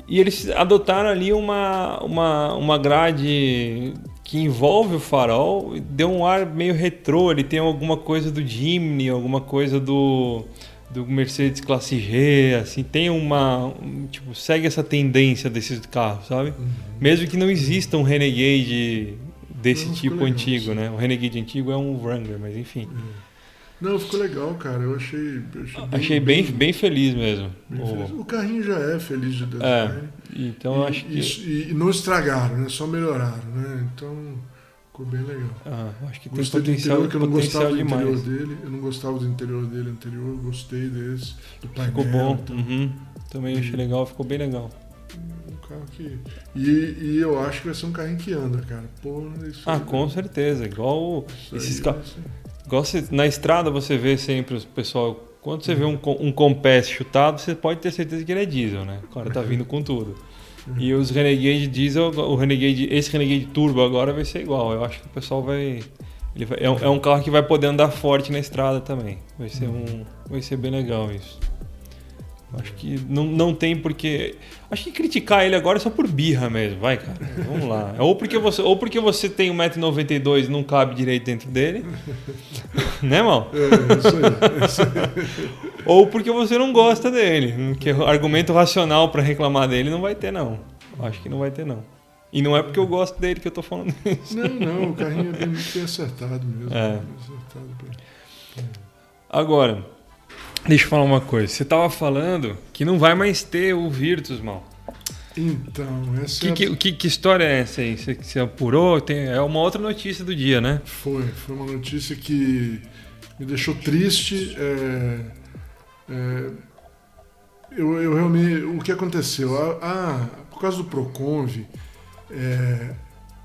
Speaker 1: E eles adotaram ali uma, uma, uma grade que envolve o farol, e deu um ar meio retrô, ele tem alguma coisa do Jimny, alguma coisa do, do Mercedes Classe G, assim, tem uma, um, tipo, segue essa tendência desses carros, sabe?
Speaker 2: Uhum.
Speaker 1: Mesmo que não exista um Renegade desse
Speaker 2: Não,
Speaker 1: tipo
Speaker 2: legal,
Speaker 1: antigo, né? O Renegade antigo é um Wrangler, mas enfim.
Speaker 2: Não, ficou legal, cara. Eu achei. eu achei bem,
Speaker 1: Achei bem, bem feliz mesmo.
Speaker 2: bem
Speaker 1: O-
Speaker 2: feliz. O carrinho já é feliz de
Speaker 1: É,
Speaker 2: design.
Speaker 1: então eu
Speaker 2: e,
Speaker 1: acho que.
Speaker 2: e, e não estragaram, né? Só melhoraram, né? Então ficou bem legal.
Speaker 1: Ah, eu acho que tem
Speaker 2: Gostei do
Speaker 1: potencial,
Speaker 2: interior, que eu não gostava do interior
Speaker 1: demais.
Speaker 2: dele. Eu não gostava do interior dele anterior, gostei desse. Do painel.
Speaker 1: Ficou bom.
Speaker 2: então,
Speaker 1: Uhum. Também achei legal, ficou bem legal.
Speaker 2: Carro que. E, e eu acho que vai ser um carrinho que anda, cara. Isso
Speaker 1: Ah,
Speaker 2: aí-
Speaker 1: com certeza. Igual o-
Speaker 2: isso
Speaker 1: esses carros. Igual você- na estrada você vê sempre o pessoal. Quando você vê um, um Compass chutado, você pode ter certeza que ele é diesel, né? O cara tá vindo com tudo. E os Renegade Diesel, o Renegade, esse Renegade Turbo agora vai ser igual. Eu acho que o pessoal vai. ele vai- é, um, é um carro que vai poder andar forte na estrada também. Vai ser um. Vai ser bem legal isso. Acho que não, não tem porque. Acho que criticar ele agora é só por birra mesmo. Vai, cara. Vamos lá. Ou porque você, ou porque você tem 1,92m e não cabe direito dentro dele. né, mal?
Speaker 2: É, isso aí. Isso aí.
Speaker 1: Ou porque você não gosta dele. Porque argumento racional pra reclamar dele não vai ter, não. Acho que não vai ter, não. E não é porque eu gosto dele que eu tô falando [laughs] isso.
Speaker 2: Não, não, o carrinho é muito bem acertado mesmo.
Speaker 1: É.
Speaker 2: Acertado pra-
Speaker 1: Agora, deixa eu falar uma coisa. Você tava falando que não vai mais ter o Virtus, mal.
Speaker 2: Então, essa
Speaker 1: Que,
Speaker 2: é a-
Speaker 1: que, que, que história é essa aí? Você, você apurou? Tem, é uma outra notícia do dia, né?
Speaker 2: Foi, foi uma notícia que me deixou triste. é, é, eu, eu realmente. O que aconteceu? A, a- por causa do Proconv, é,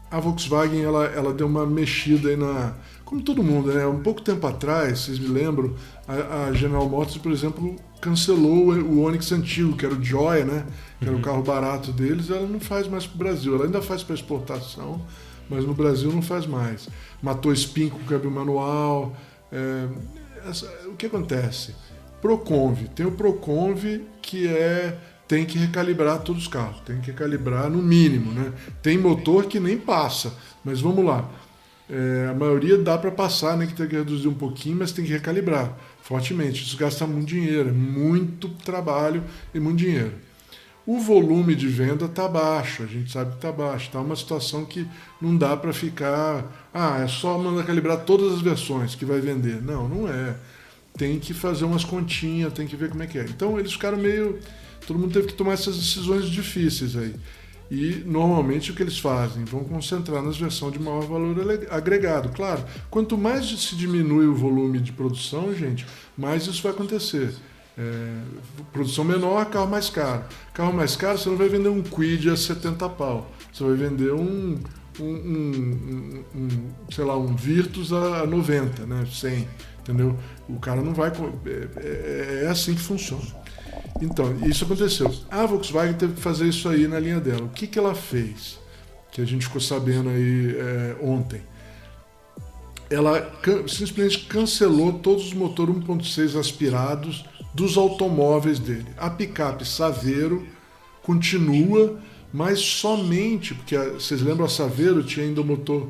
Speaker 2: a Volkswagen ela, ela deu uma mexida aí na. Como todo mundo, né? Um pouco tempo atrás, vocês me lembram, a, a General Motors, por exemplo, cancelou o Onix antigo, que era o Joy, né? Que era o carro barato deles, ela não faz mais para o Brasil. Ela ainda faz para exportação, mas no Brasil não faz mais. Matou Spin com câmbio manual. é, essa- o que acontece? Proconv. Tem o Proconv que é tem que recalibrar todos os carros, tem que recalibrar no mínimo, né? Tem motor que nem passa, mas vamos lá. É, a maioria dá para passar, né? Que tem que reduzir um pouquinho, mas tem que recalibrar fortemente. Isso gasta muito dinheiro, é muito trabalho e muito dinheiro. O volume de venda está baixo, a gente sabe que está baixo. Está uma situação que não dá para ficar. Ah, é só mandar calibrar todas as versões que vai vender. Não, não é. Tem que fazer umas continhas, tem que ver como é que é. Então eles ficaram meio. Todo mundo teve que tomar essas decisões difíceis aí. E normalmente o que eles fazem? Vão concentrar nas versões de maior valor agregado. Claro, quanto mais se diminui o volume de produção, gente, mais isso vai acontecer. É, produção menor, carro mais caro. Carro mais caro, você não vai vender um Quid a 70 pau. Você vai vender um, um, um- um- sei lá, um Virtus a 90, né? 100, entendeu? O cara não vai... É, é- é assim que funciona. Então, isso aconteceu. A Volkswagen teve que fazer isso aí na linha dela. O que, que ela fez? Que a gente ficou sabendo aí é, ontem. Ela simplesmente cancelou todos os motores 1.6 aspirados dos automóveis dele. A picape Saveiro continua, mas somente, porque vocês lembram a Saveiro tinha ainda o motor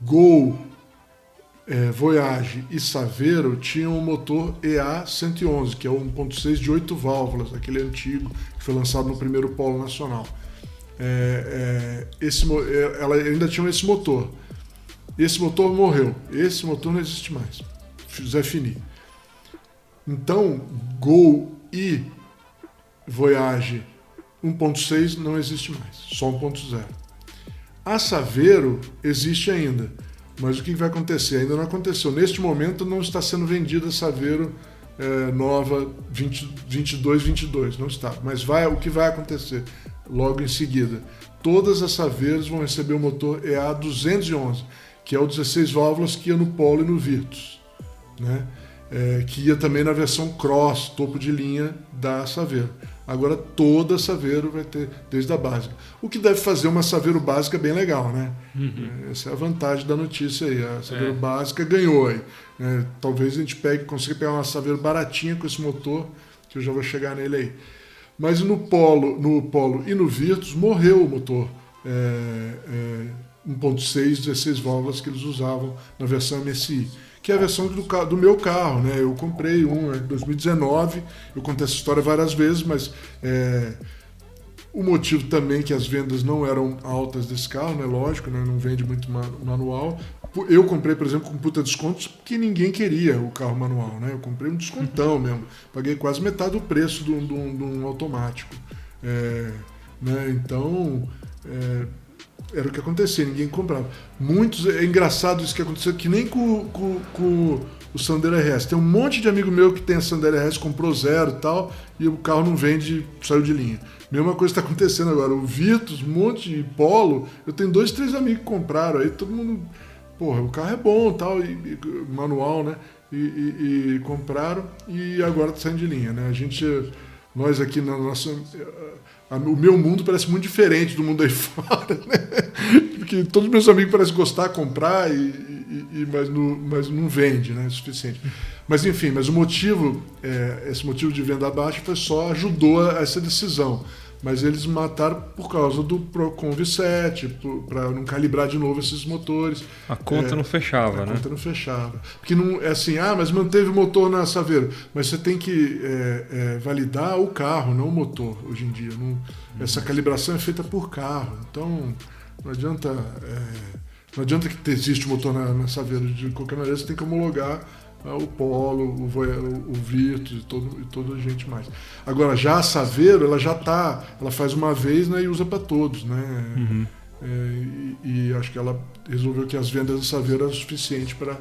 Speaker 2: Gol, é, Voyage e Saveiro tinham o motor EA111, que é o 1.6 de 8 válvulas, aquele antigo que foi lançado no primeiro polo nacional. É, é, esse, é, ela ainda tinha esse motor. Esse motor morreu. Esse motor não existe mais. Zé Fini. Então, Gol e Voyage 1.6 não existe mais, só 1.0. A Saveiro existe ainda, mas o que vai acontecer? Ainda não aconteceu. Neste momento não está sendo vendida Saveiro é, nova 20, 22, 22, não está. Mas vai, o que vai acontecer logo em seguida? Todas as Saveiros vão receber o motor EA211, que é o 16 válvulas que ia no Polo e no Virtus, né? É, que ia também na versão Cross, topo de linha da Saveiro. Agora toda Saveiro vai ter, desde a básica. O que deve fazer uma Saveiro básica bem legal, né? Uhum. Essa é a vantagem da notícia aí. A Saveiro é. básica ganhou aí. É, talvez a gente pegue, consiga pegar uma Saveiro baratinha com esse motor, que eu já vou chegar nele aí. Mas no Polo, no Polo e no Virtus morreu o motor é, 1.6, é, 16 válvulas que eles usavam na versão MSI que é a versão do, do meu carro, né? Eu comprei um em 2019, eu contei essa história várias vezes, mas é, o motivo também que as vendas não eram altas desse carro, né? Lógico, né? não vende muito manual. Eu comprei, por exemplo, com puta descontos que ninguém queria o carro manual, né? Eu comprei um descontão mesmo. Paguei quase metade do preço um, de um automático. É, né? Então, é, era o que acontecia, ninguém comprava. Muitos, é engraçado isso que aconteceu, que nem com, com, com o Sandero RS. Tem um monte de amigo meu que tem a Sandero RS, comprou zero e tal, e o carro não vende, saiu de linha. Mesma coisa está acontecendo agora. O Virtus, monte de Polo, eu tenho dois, três amigos que compraram, aí todo mundo, porra, o carro é bom tal, e, e manual, né? E, e, e, compraram e agora está saindo de linha, né? A gente, nós aqui na nossa o meu mundo parece muito diferente do mundo aí [laughs] fora, né? Porque todos os meus amigos parecem gostar, comprar, e, e, mas, não, mas não vende, né? Suficiente. Mas enfim, mas o motivo, é, esse motivo de venda baixa foi só ajudou a essa decisão. Mas eles mataram por causa do Procon V7, para não calibrar de novo esses motores.
Speaker 1: A conta é, não fechava,
Speaker 2: a
Speaker 1: né?
Speaker 2: A conta não fechava. Porque não é assim, ah, mas manteve o motor na Saveiro. Mas você tem que é, é, validar o carro, não o motor, hoje em dia. Não, uhum. Essa calibração é feita por carro. Então, não adianta. É, não adianta que existe o motor na, na Saveiro. De qualquer maneira, você tem que homologar o Polo, o, o, o Virtus e, todo, e toda a gente mais. Agora, já a Saveiro, ela já tá, ela faz uma vez né, e usa para todos, né? Uhum. É, e, e, acho que ela resolveu que as vendas da Saveiro eram suficientes para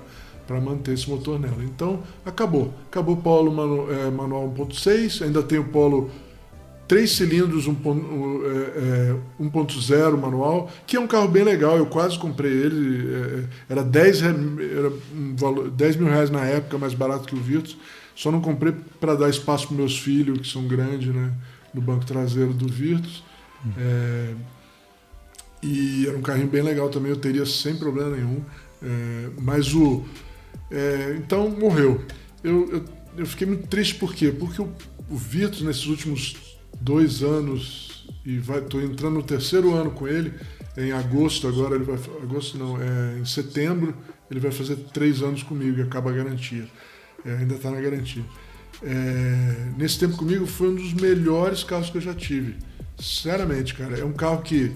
Speaker 2: para manter esse motor nela. Então, acabou. Acabou o Polo manu, é, manual 1.6, ainda tem o Polo três cilindros 1.0 é, é, manual, que é um carro bem legal. Eu quase comprei ele. É, era 10, era um valor, 10 mil reais na época, mais barato que o Virtus. Só não comprei para dar espaço para meus filhos, que são grandes, né? No banco traseiro do Virtus. É, e era um carrinho bem legal também, eu teria sem problema nenhum. É, mas o. É, então morreu. Eu, eu, eu, fiquei muito triste por quê? Porque o, o Virtus, nesses últimos dois anos e estou entrando no terceiro ano com ele. Em agosto agora ele vai agosto não é em setembro ele vai fazer três anos comigo e acaba a garantia. É, ainda está na garantia. É, nesse tempo comigo foi um dos melhores carros que eu já tive. Sinceramente, cara, é um carro que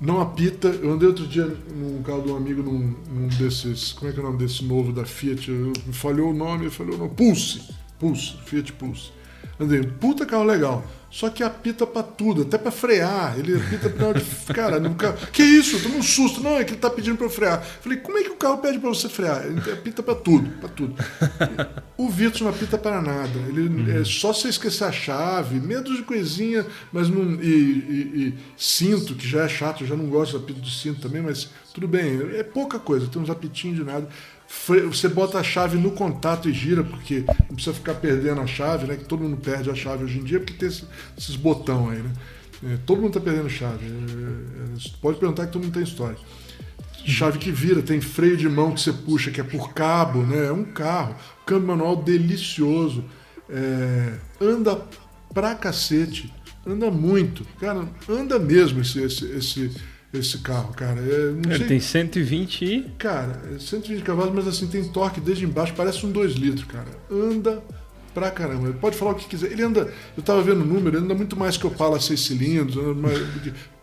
Speaker 2: não apita. Eu andei outro dia num carro de um amigo, num, num desses. Como é que é o nome desse novo da Fiat? Falhou o nome, falhou o nome. Pulse! Pulse, Fiat Pulse. Andei, puta carro legal. Só que apita para tudo, até para frear. Ele apita pra de. [laughs] Cara, no carro. Que isso? Eu tomei um susto. Não, é que ele tá pedindo para eu frear. Falei, como é que o carro pede para você frear? Ele apita para tudo, para tudo. O Virtus não apita para nada. Ele uhum. é só você esquecer a chave, medo de coisinha, mas não. E, e, e, cinto, que já é chato, eu já não gosto do apito de cinto também, mas tudo bem. É pouca coisa, tem uns apitinhos de nada. Você bota a chave no contato e gira, porque não precisa ficar perdendo a chave, né? Que todo mundo perde a chave hoje em dia, porque tem esses botão aí, né? É, todo mundo está perdendo chave. É, é, pode perguntar que todo mundo tem história. Chave que vira, tem freio de mão que você puxa, que é por cabo, né? É um carro. Câmbio manual delicioso. É, anda pra cacete. Anda muito. Cara, anda mesmo esse, esse, esse, esse carro, cara. É,
Speaker 1: Ele sei, tem 120 e...
Speaker 2: Cara, 120 cavalos, mas assim, tem torque desde embaixo, parece um 2 litros, cara. Anda pra caramba. Ele pode falar o que quiser. Ele anda, eu tava vendo o número, ele anda muito mais que o Opala 6 cilindros, uma,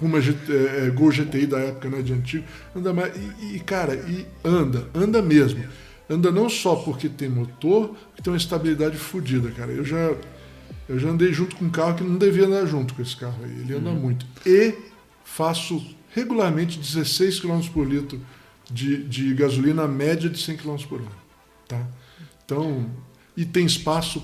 Speaker 2: uma é, Gol GTI da época, né, de antigo. Anda mais, e, e, cara, e anda, anda mesmo. Anda não só porque tem motor, que tem uma estabilidade fodida, cara. Eu já, eu já andei junto com um carro que não devia andar junto com esse carro aí. Ele anda uhum. muito. E faço regularmente 16 km por litro de, de gasolina, média de 100 km por hora. Tá? Então, e tem espaço,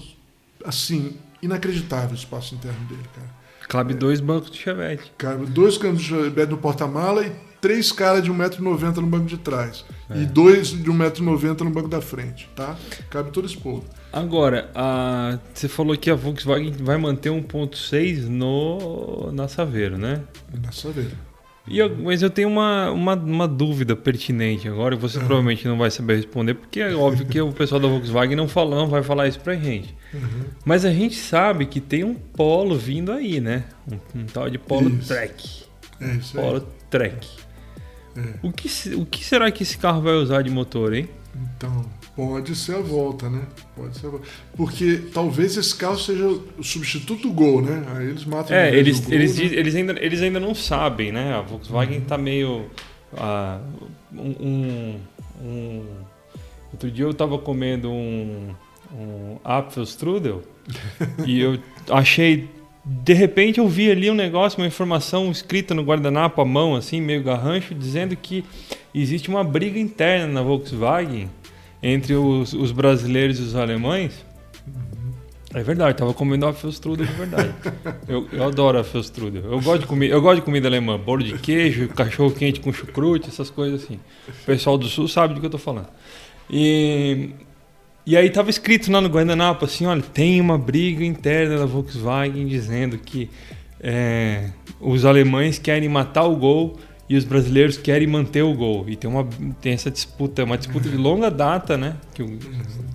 Speaker 2: assim, inacreditável o espaço interno dele, cara.
Speaker 1: Cabe é, dois bancos de chevette.
Speaker 2: Cabe dois bancos de chevette no porta-mala e três caras de 1,90m no banco de trás. É. E dois de 1,90m no banco da frente, tá? Cabe todo esse povo.
Speaker 1: Agora, a, você falou que a Volkswagen vai manter 1.6 no na Saveiro, né?
Speaker 2: Na Saveiro.
Speaker 1: Eu, mas eu tenho uma, uma, uma, dúvida pertinente agora, você uhum. provavelmente não vai saber responder, porque é óbvio que o pessoal da Volkswagen não, fala, não vai falar isso pra gente. Uhum. Mas a gente sabe que tem um polo vindo aí, né? Um, um tal de polo isso. track.
Speaker 2: É isso
Speaker 1: polo
Speaker 2: aí.
Speaker 1: track. É. O, que, o que será que esse carro vai usar de motor, hein?
Speaker 2: Então, Pode ser a volta, né? Pode ser volta. Porque talvez esse carro seja o substituto do Gol, né? Aí eles matam
Speaker 1: É, eles, Gol, eles, né? eles, ainda, eles ainda não sabem, né? A Volkswagen está uhum. meio. Uh, um, um, Outro dia eu estava comendo um, um Apfelstrudel [laughs] e eu achei. De repente eu vi ali um negócio, uma informação escrita no guardanapo à mão, assim, meio garrancho, dizendo que existe uma briga interna na Volkswagen entre os, os brasileiros e os alemães. É verdade, tava comendo Apfelstrudel de verdade. eu, eu adoro Apfelstrudel. Eu gosto de comida, eu gosto de comida alemã, bolo de queijo, cachorro quente com chucrute, essas coisas assim. O pessoal do sul sabe do que eu tô falando. E e aí tava escrito lá no guardanapo assim, olha, tem uma briga interna da Volkswagen dizendo que é, os alemães querem matar o Gol e os brasileiros querem manter o gol. E tem, uma, tem essa disputa, uma disputa de longa data, né? Que,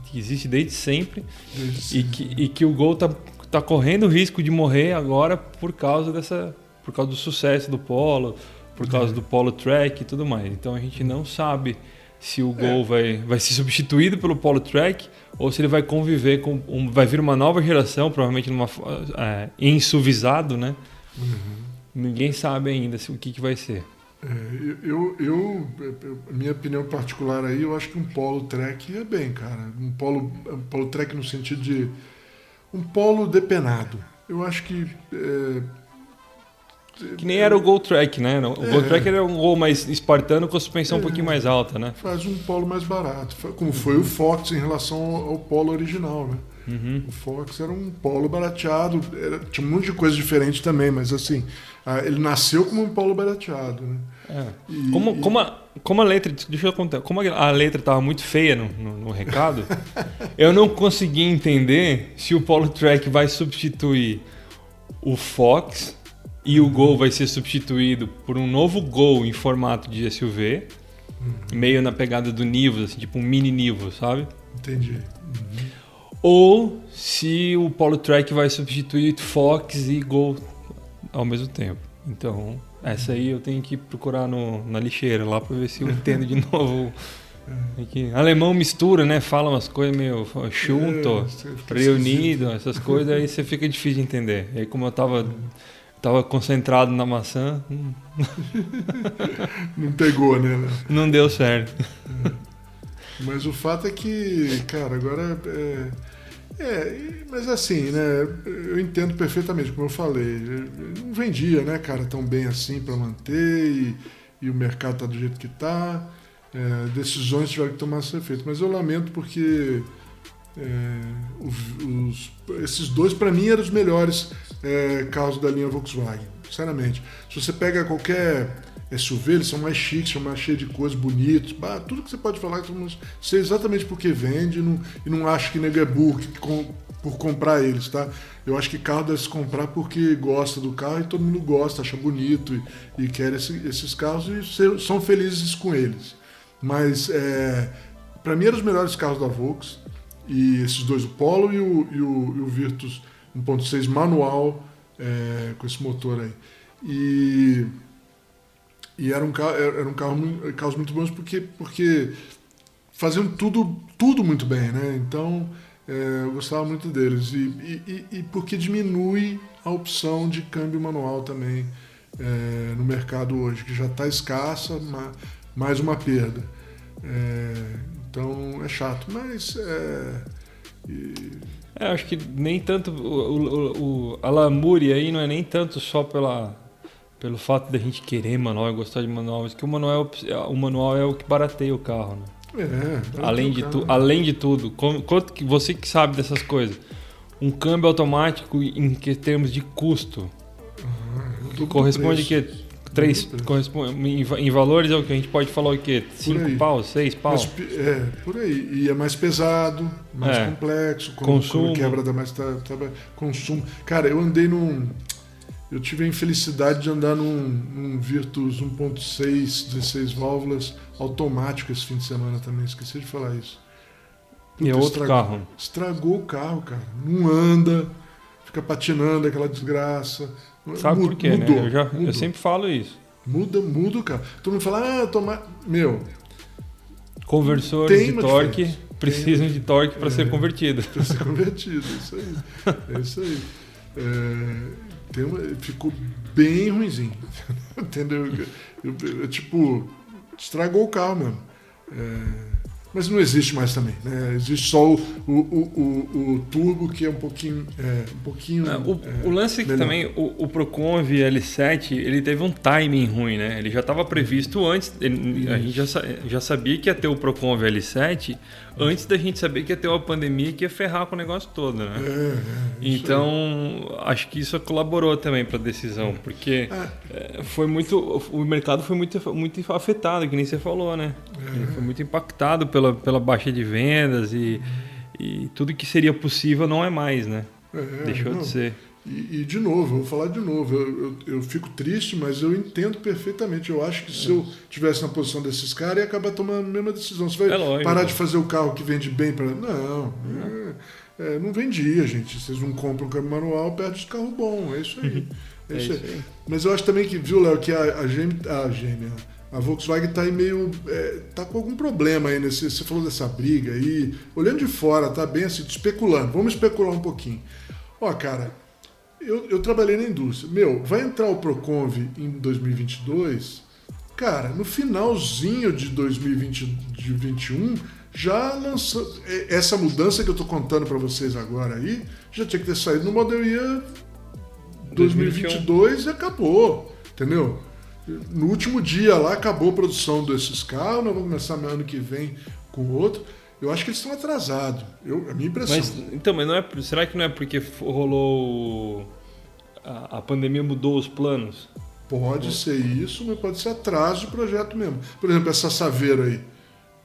Speaker 1: que existe desde sempre. Desde e, que, e que o gol está tá correndo o risco de morrer agora por causa dessa. por causa do sucesso do polo, por causa do polo track e tudo mais. Então a gente não sabe se o gol é. vai, vai ser substituído pelo polo track ou se ele vai conviver com. Um, vai vir uma nova geração, provavelmente numa, é, ensuvisado, né? Uhum. Ninguém sabe ainda o que, que vai ser.
Speaker 2: É, eu, eu, eu, minha opinião particular aí, eu acho que um polo track é bem, cara. Um polo, um polo track no sentido de um polo depenado. Eu acho que é,
Speaker 1: que nem era o Gol Track, né? O é, Gol Track era um gol mais espartano com a suspensão é, um pouquinho mais alta, né?
Speaker 2: Faz um polo mais barato, como foi o Fox em relação ao polo original, né? Uhum. O Fox era um polo barateado, era, tinha um monte de coisa diferente também, mas assim, ele nasceu como um polo barateado, né?
Speaker 1: É. E, como, e... Como, a, como a letra, deixa eu contar, como a letra estava muito feia no, no, no recado, [laughs] eu não consegui entender se o Polo Track vai substituir o Fox e o Gol vai ser substituído por um novo Gol em formato de SUV, uhum. meio na pegada do Nivus, assim, tipo um mini Nivus, sabe?
Speaker 2: Entendi. Uhum.
Speaker 1: Ou se o Polo Track vai substituir Fox e Gol ao mesmo tempo. Então, essa aí eu tenho que procurar no, na lixeira lá para ver se eu entendo de [laughs] novo. Aqui. Alemão mistura, né? Fala umas coisas meio junto, é, reunido, essas coisas, aí você fica difícil de entender. E aí como eu tava, tava concentrado na maçã. Hum. [laughs]
Speaker 2: Não pegou, né?
Speaker 1: Não deu certo.
Speaker 2: É. Mas o fato é que, cara, agora é é, mas assim, né? Eu entendo perfeitamente, como eu falei. Não vendia, né, cara, tão bem assim para manter e, e, o mercado tá do jeito que tá. É, decisões tiveram que tomar ser feitas. Mas eu lamento porque é, os, esses dois, para mim, eram os melhores é, carros da linha Volkswagen, sinceramente. Se você pega qualquer SUV, eles são mais chiques, são mais cheios de coisas bonitos. Bah, tudo que você pode falar, sei exatamente porque vende e não, e não acho que nega é burro que, com, por comprar eles, tá? Eu acho que carro deve se comprar porque gosta do carro e todo mundo gosta, acha bonito e, e quer esse, esses carros e ser, são felizes com eles. Mas, é, para mim, eram os melhores carros da Volks. E esses dois, o Polo e o, e o, e o Virtus 1.6 manual, é, com esse motor aí. E e era um carro, era um carro, carros muito bons porque, porque faziam tudo, tudo muito bem, né? Então é, eu gostava muito deles. E, e, e, porque diminui a opção de câmbio manual também é, no mercado hoje, que já está escassa, mais uma perda. É, então é chato, mas. É,
Speaker 1: é, acho que nem tanto. O, o, o, a lamúria aí não é nem tanto só pela pelo fato da gente querer manual e gostar de manual, mas que o manual, é o manual é o que barateia o carro, né? É, além, de tu, além de tudo, quanto que você que sabe dessas coisas, um câmbio automático em que termos de custo uhum, corresponde que três corresponde em, valores é o que a gente pode falar o quê? Cinco pau, seis pau? Mas,
Speaker 2: é, por aí. E é mais pesado, mais é. complexo, com, consumo. quebra da mais tá, tá, consumo. Cara, eu andei num eu tive a infelicidade de andar num, num Virtus 1.6, 16 válvulas automático esse fim de semana também. Esqueci de falar isso.
Speaker 1: Puta, e é outro estragou, carro.
Speaker 2: Estragou o carro, cara. Não anda, fica patinando aquela desgraça.
Speaker 1: Sabe por quê, né? mudou, né? Eu, já, eu sempre falo isso.
Speaker 2: Muda, muda o carro. Todo mundo fala, ah, tomar. Meu.
Speaker 1: Conversores de torque diferença. precisam de torque para é, ser convertido.
Speaker 2: Para ser convertido, [laughs] isso aí. É isso aí. É, tem ficou bem ruimzinho. [laughs] Entendeu? Eu, eu, eu, tipo, estragou o carro mesmo. É, mas não existe mais também. Né? Existe só o, o, o, o, turbo que é um pouquinho. É, um pouquinho
Speaker 1: é, o, é, lance é que também o, o Proconv L7 ele teve um timing ruim, né? Ele já estava previsto antes. Ele, a gente já, já sabia que ia ter o Proconv L7 antes da gente saber que ia ter uma pandemia que ia ferrar com o negócio todo, né? É, é, então acho que isso colaborou também para a decisão, porque é. foi muito. O mercado foi muito, muito afetado, que nem você falou, né? Ele foi muito impactado pela pela, baixa de vendas e, e tudo que seria possível não é mais, né? É, Deixou não. de ser.
Speaker 2: E, e, de novo, eu vou falar de novo, eu, eu, eu, fico triste, mas eu entendo perfeitamente. Eu acho que se eu tivesse na posição desses caras, ia acabar tomando a mesma decisão. Você vai é lógico, parar de fazer o carro que vende bem para. Não, é, é, não vendia, gente. Vocês não compram câmbio manual, perde esse carro bom. É isso aí. É isso, é isso aí. Mas eu acho também que, viu, Léo, que a, a GM. A GM, a Volkswagen está aí meio. É, tá com algum problema aí nesse. Você falou dessa briga aí. Olhando de fora, tá bem assim, especulando. Vamos especular um pouquinho. Ó, cara, eu, eu trabalhei na indústria. Meu, vai entrar o Proconv em 2022. Cara, no finalzinho de 2021, já lançou. É, essa mudança que eu estou contando para vocês agora aí, já tinha que ter saído no Model Year 2022 2021. e acabou. Entendeu? No último dia lá acabou a produção desses carros, nós vamos começar ano que vem com outro. Eu acho que eles estão atrasados. Eu, a minha impressão.
Speaker 1: Mas, então, mas não é, será que não é porque rolou. A, a pandemia mudou os planos?
Speaker 2: Pode ser isso, mas pode ser atraso de projeto mesmo. Por exemplo, essa saveira aí.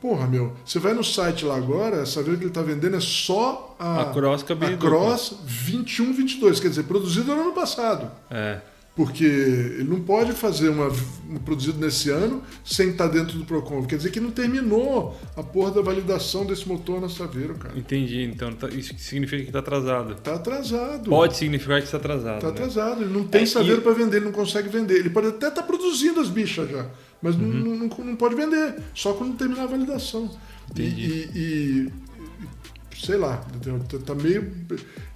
Speaker 2: Porra, meu, você vai no site lá agora, a saveira que ele está vendendo é só a,
Speaker 1: a Cross,
Speaker 2: a Cross 21, 22, quer dizer, produzida no ano passado.
Speaker 1: É.
Speaker 2: Porque ele não pode fazer uma, um produzido nesse ano sem estar dentro do Procon. Quer dizer que não terminou a porra da validação desse motor na Saveiro, cara.
Speaker 1: Entendi. Então tá, isso significa que está atrasado.
Speaker 2: Está atrasado.
Speaker 1: Pode significar que está atrasado.
Speaker 2: Está né? atrasado. Ele não tem é, Saveiro e... para vender, ele não consegue vender. Ele pode até estar tá produzindo as bichas já, mas uhum. não, não, não, pode vender. Só quando terminar a validação.
Speaker 1: Entendi.
Speaker 2: e, e sei lá, tá, tá meio.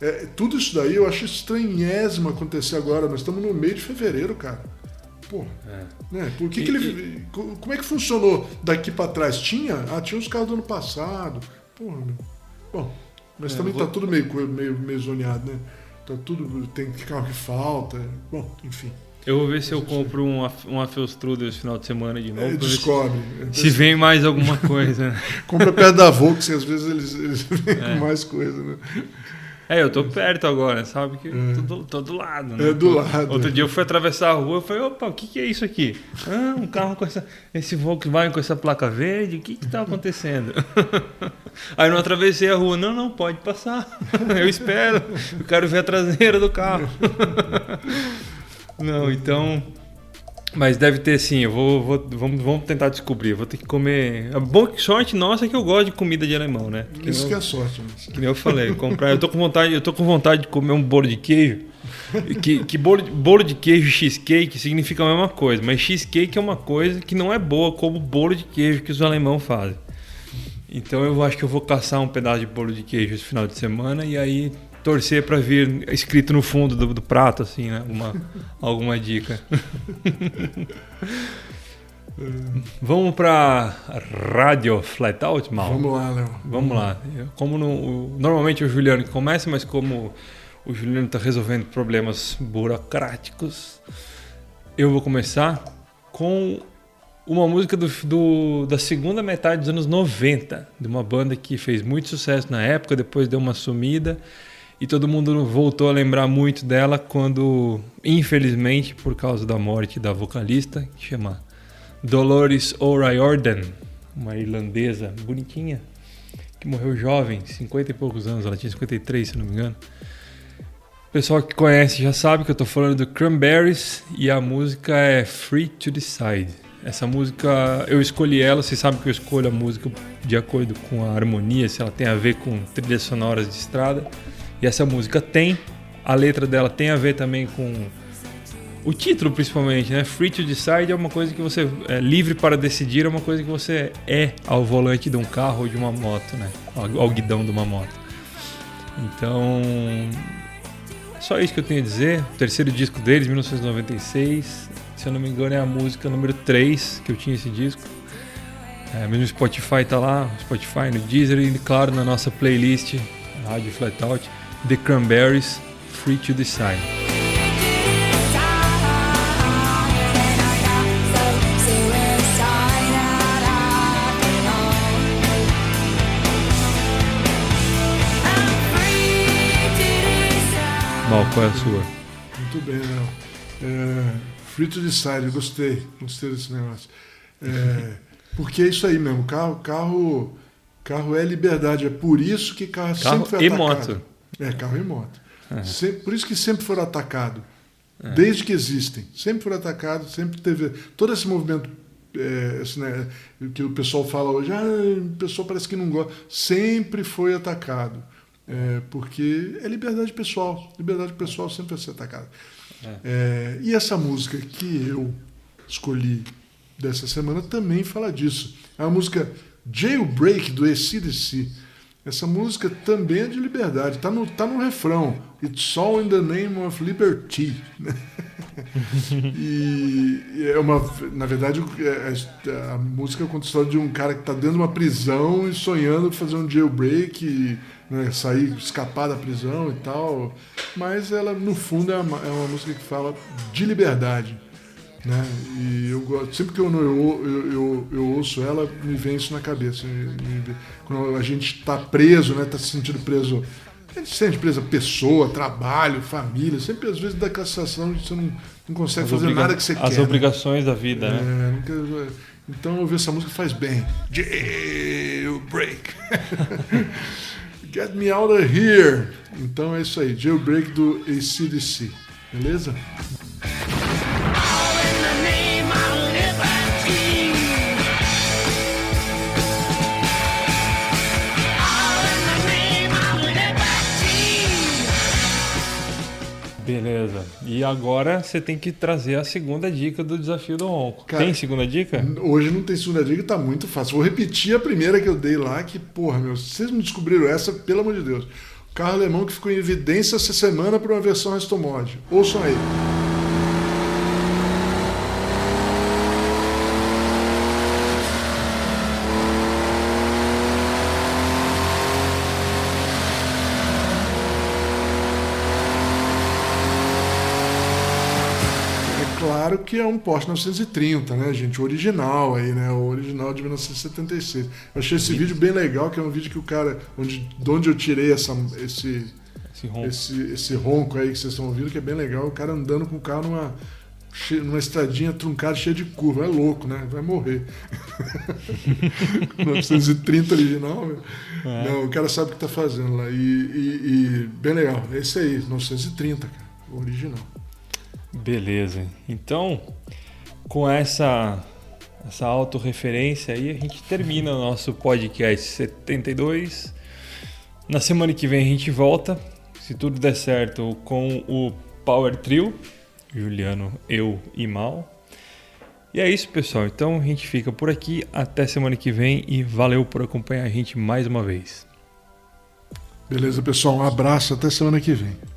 Speaker 2: É, tudo isso daí eu acho estranhésimo acontecer agora. Nós estamos no meio de fevereiro, cara. Pô, é. né? Por que, e, que ele. E... Como é que funcionou daqui para trás? Tinha? Ah, tinha os carros do ano passado. Porra, meu. Bom, mas é, também vou... tá tudo meio, meio, meio zoneado, né? Tá tudo. Tem carro que falta. Bom, enfim.
Speaker 1: Eu vou ver se eu compro um, um Affelstrudel esse final de semana de novo. É,
Speaker 2: descobre.
Speaker 1: Se, se, vem mais alguma coisa. [laughs]
Speaker 2: Compra perto da Volks, às vezes eles, eles vêm é. com mais coisa, né?
Speaker 1: É, eu tô perto agora, sabe? Que tô, do, tô do lado, né?
Speaker 2: É do lado.
Speaker 1: Outro dia eu fui atravessar a rua, eu falei, opa, o que, que é isso aqui? Ah, um carro com essa. Esse Volkswagen com essa placa verde, o que que tá acontecendo? [laughs] Aí eu não atravessei a rua, não, não, pode passar. [laughs] Eu espero. Eu quero ver a traseira do carro. Não, então. Mas deve ter sim, eu vou, vou- vamos, vamos tentar descobrir. Vou ter que comer. A boa sorte nossa é que eu gosto de comida de alemão, né? Que
Speaker 2: Isso
Speaker 1: eu-
Speaker 2: que é sorte. né?
Speaker 1: que nem eu falei, comprar. Eu tô com vontade, eu tô com vontade de comer um bolo de queijo. Que, que bolo, de- bolo de queijo e cheesecake significa a mesma coisa, mas cheesecake é uma coisa que não é boa como o bolo de queijo que os alemãos fazem. Então eu acho que eu vou caçar um pedaço de bolo de queijo esse final de semana e aí torcer para vir escrito no fundo do, do prato assim, né? Alguma, [laughs] alguma dica. [laughs] Vamos para rádio Flatout, mal.
Speaker 2: Vamos lá, Léo.
Speaker 1: Vamos lá. Como no- normalmente é o Juliano que começa, mas como o Juliano está resolvendo problemas burocráticos, eu vou começar com uma música do, do- da segunda metade dos anos 90, de uma banda que fez muito sucesso na época, depois deu uma sumida e todo mundo voltou a lembrar muito dela quando, infelizmente, por causa da morte da vocalista, que chama Dolores O'Riordan, uma irlandesa bonitinha, que morreu jovem, 50 e poucos anos, ela tinha 53, se não me engano. O pessoal que conhece já sabe que eu tô falando do Cranberries e a música é Free to Decide. Essa música, eu escolhi ela, vocês sabem que eu escolho a música de acordo com a harmonia, se ela tem a ver com trilhas sonoras de estrada. E essa música tem, a letra dela tem a ver também com o título principalmente, né? Free to decide é uma coisa que você é livre para decidir, é uma coisa que você é ao volante de um carro ou de uma moto, né? Ao, guidão de uma moto. Então, só isso que eu tenho a dizer. O terceiro disco deles, 1996. Se eu não me engano, é a música número 3 que eu tinha esse disco. É, mesmo Spotify tá lá, Spotify, no Deezer e claro na nossa playlist Rádio Flatout, The Cranberries, Free to Decide. Mal, qual é a sua?
Speaker 2: Muito bem, Léo. É, free to decide, gostei. Gostei desse negócio. É, porque é isso aí mesmo. Carro, carro, carro é liberdade. É por isso que carro,
Speaker 1: Carro
Speaker 2: sempre foi
Speaker 1: e
Speaker 2: atacado.
Speaker 1: moto.
Speaker 2: É, carro e moto.
Speaker 1: É.
Speaker 2: Por isso que sempre foram atacados. Desde que existem. Sempre foram atacados, sempre teve. Todo esse movimento é, esse, né, que o pessoal fala hoje, ah, o pessoal parece que não gosta. Sempre foi atacado. É, porque é liberdade pessoal. Liberdade pessoal sempre vai ser atacada. É, e essa música que eu escolhi dessa semana também fala disso. É a música Jailbreak do ACDC. Essa música também é de liberdade. Tá no, tá no refrão. It's all in the name of liberty. [laughs] e é uma, na verdade, é- é- a música conta a história de um cara que está dentro de uma prisão e sonhando fazer um jailbreak, e, né, sair, escapar da prisão e tal. Mas ela, no fundo, é uma, é uma música que fala de liberdade. Né? E eu gosto, sempre que eu, eu, eu, eu, eu ouço ela, me vem isso na cabeça. Me- me- quando a gente está preso, né? Está se sentindo preso. A gente se sente preso pessoa, trabalho, família. Sempre às vezes dá aquela sensação de você não, não consegue
Speaker 1: As
Speaker 2: fazer
Speaker 1: obriga-
Speaker 2: nada que você
Speaker 1: As
Speaker 2: quer. né?
Speaker 1: obrigações da vida, né?
Speaker 2: É, nunca- então ouvir essa música faz bem. Jailbreak. [laughs] Get me out of here. Então é isso aí, Jailbreak do ACDC. Beleza?
Speaker 1: E agora você tem que trazer a segunda dica do desafio do Ronco.
Speaker 2: Cara,
Speaker 1: tem segunda dica?
Speaker 2: Hoje não tem segunda dica, tá muito fácil. Vou repetir a primeira que eu dei lá, que, porra, meu, se vocês não descobriram essa, pelo amor de Deus. O carro alemão que ficou em evidência essa semana para uma versão Resto Mod. Ouçam aí. É claro que é um Porsche 930, né, gente? O original aí, né? O original de 1976. Eu achei esse vídeo bem legal, que é um vídeo que o cara. Onde, de onde eu tirei essa, esse, esse ronco. Esse, esse ronco aí que vocês estão ouvindo, que é bem legal. O cara andando com o carro numa, numa estradinha truncada cheia de curva. É louco, né? Vai morrer. [laughs] 930 original. É. Não, o cara sabe o que tá fazendo lá. E, e, e bem legal. Esse aí, 930, cara. O original.
Speaker 1: Beleza. Então, com essa essa autorreferência aí, a gente termina o nosso podcast 72. Na semana que vem a gente volta, se tudo der certo, com o Power Trio, Juliano, eu e Mal. E é isso, pessoal. Então a gente fica por aqui. Até semana que vem e valeu por acompanhar a gente mais uma vez.
Speaker 2: Beleza, pessoal. Um abraço. Até semana que vem.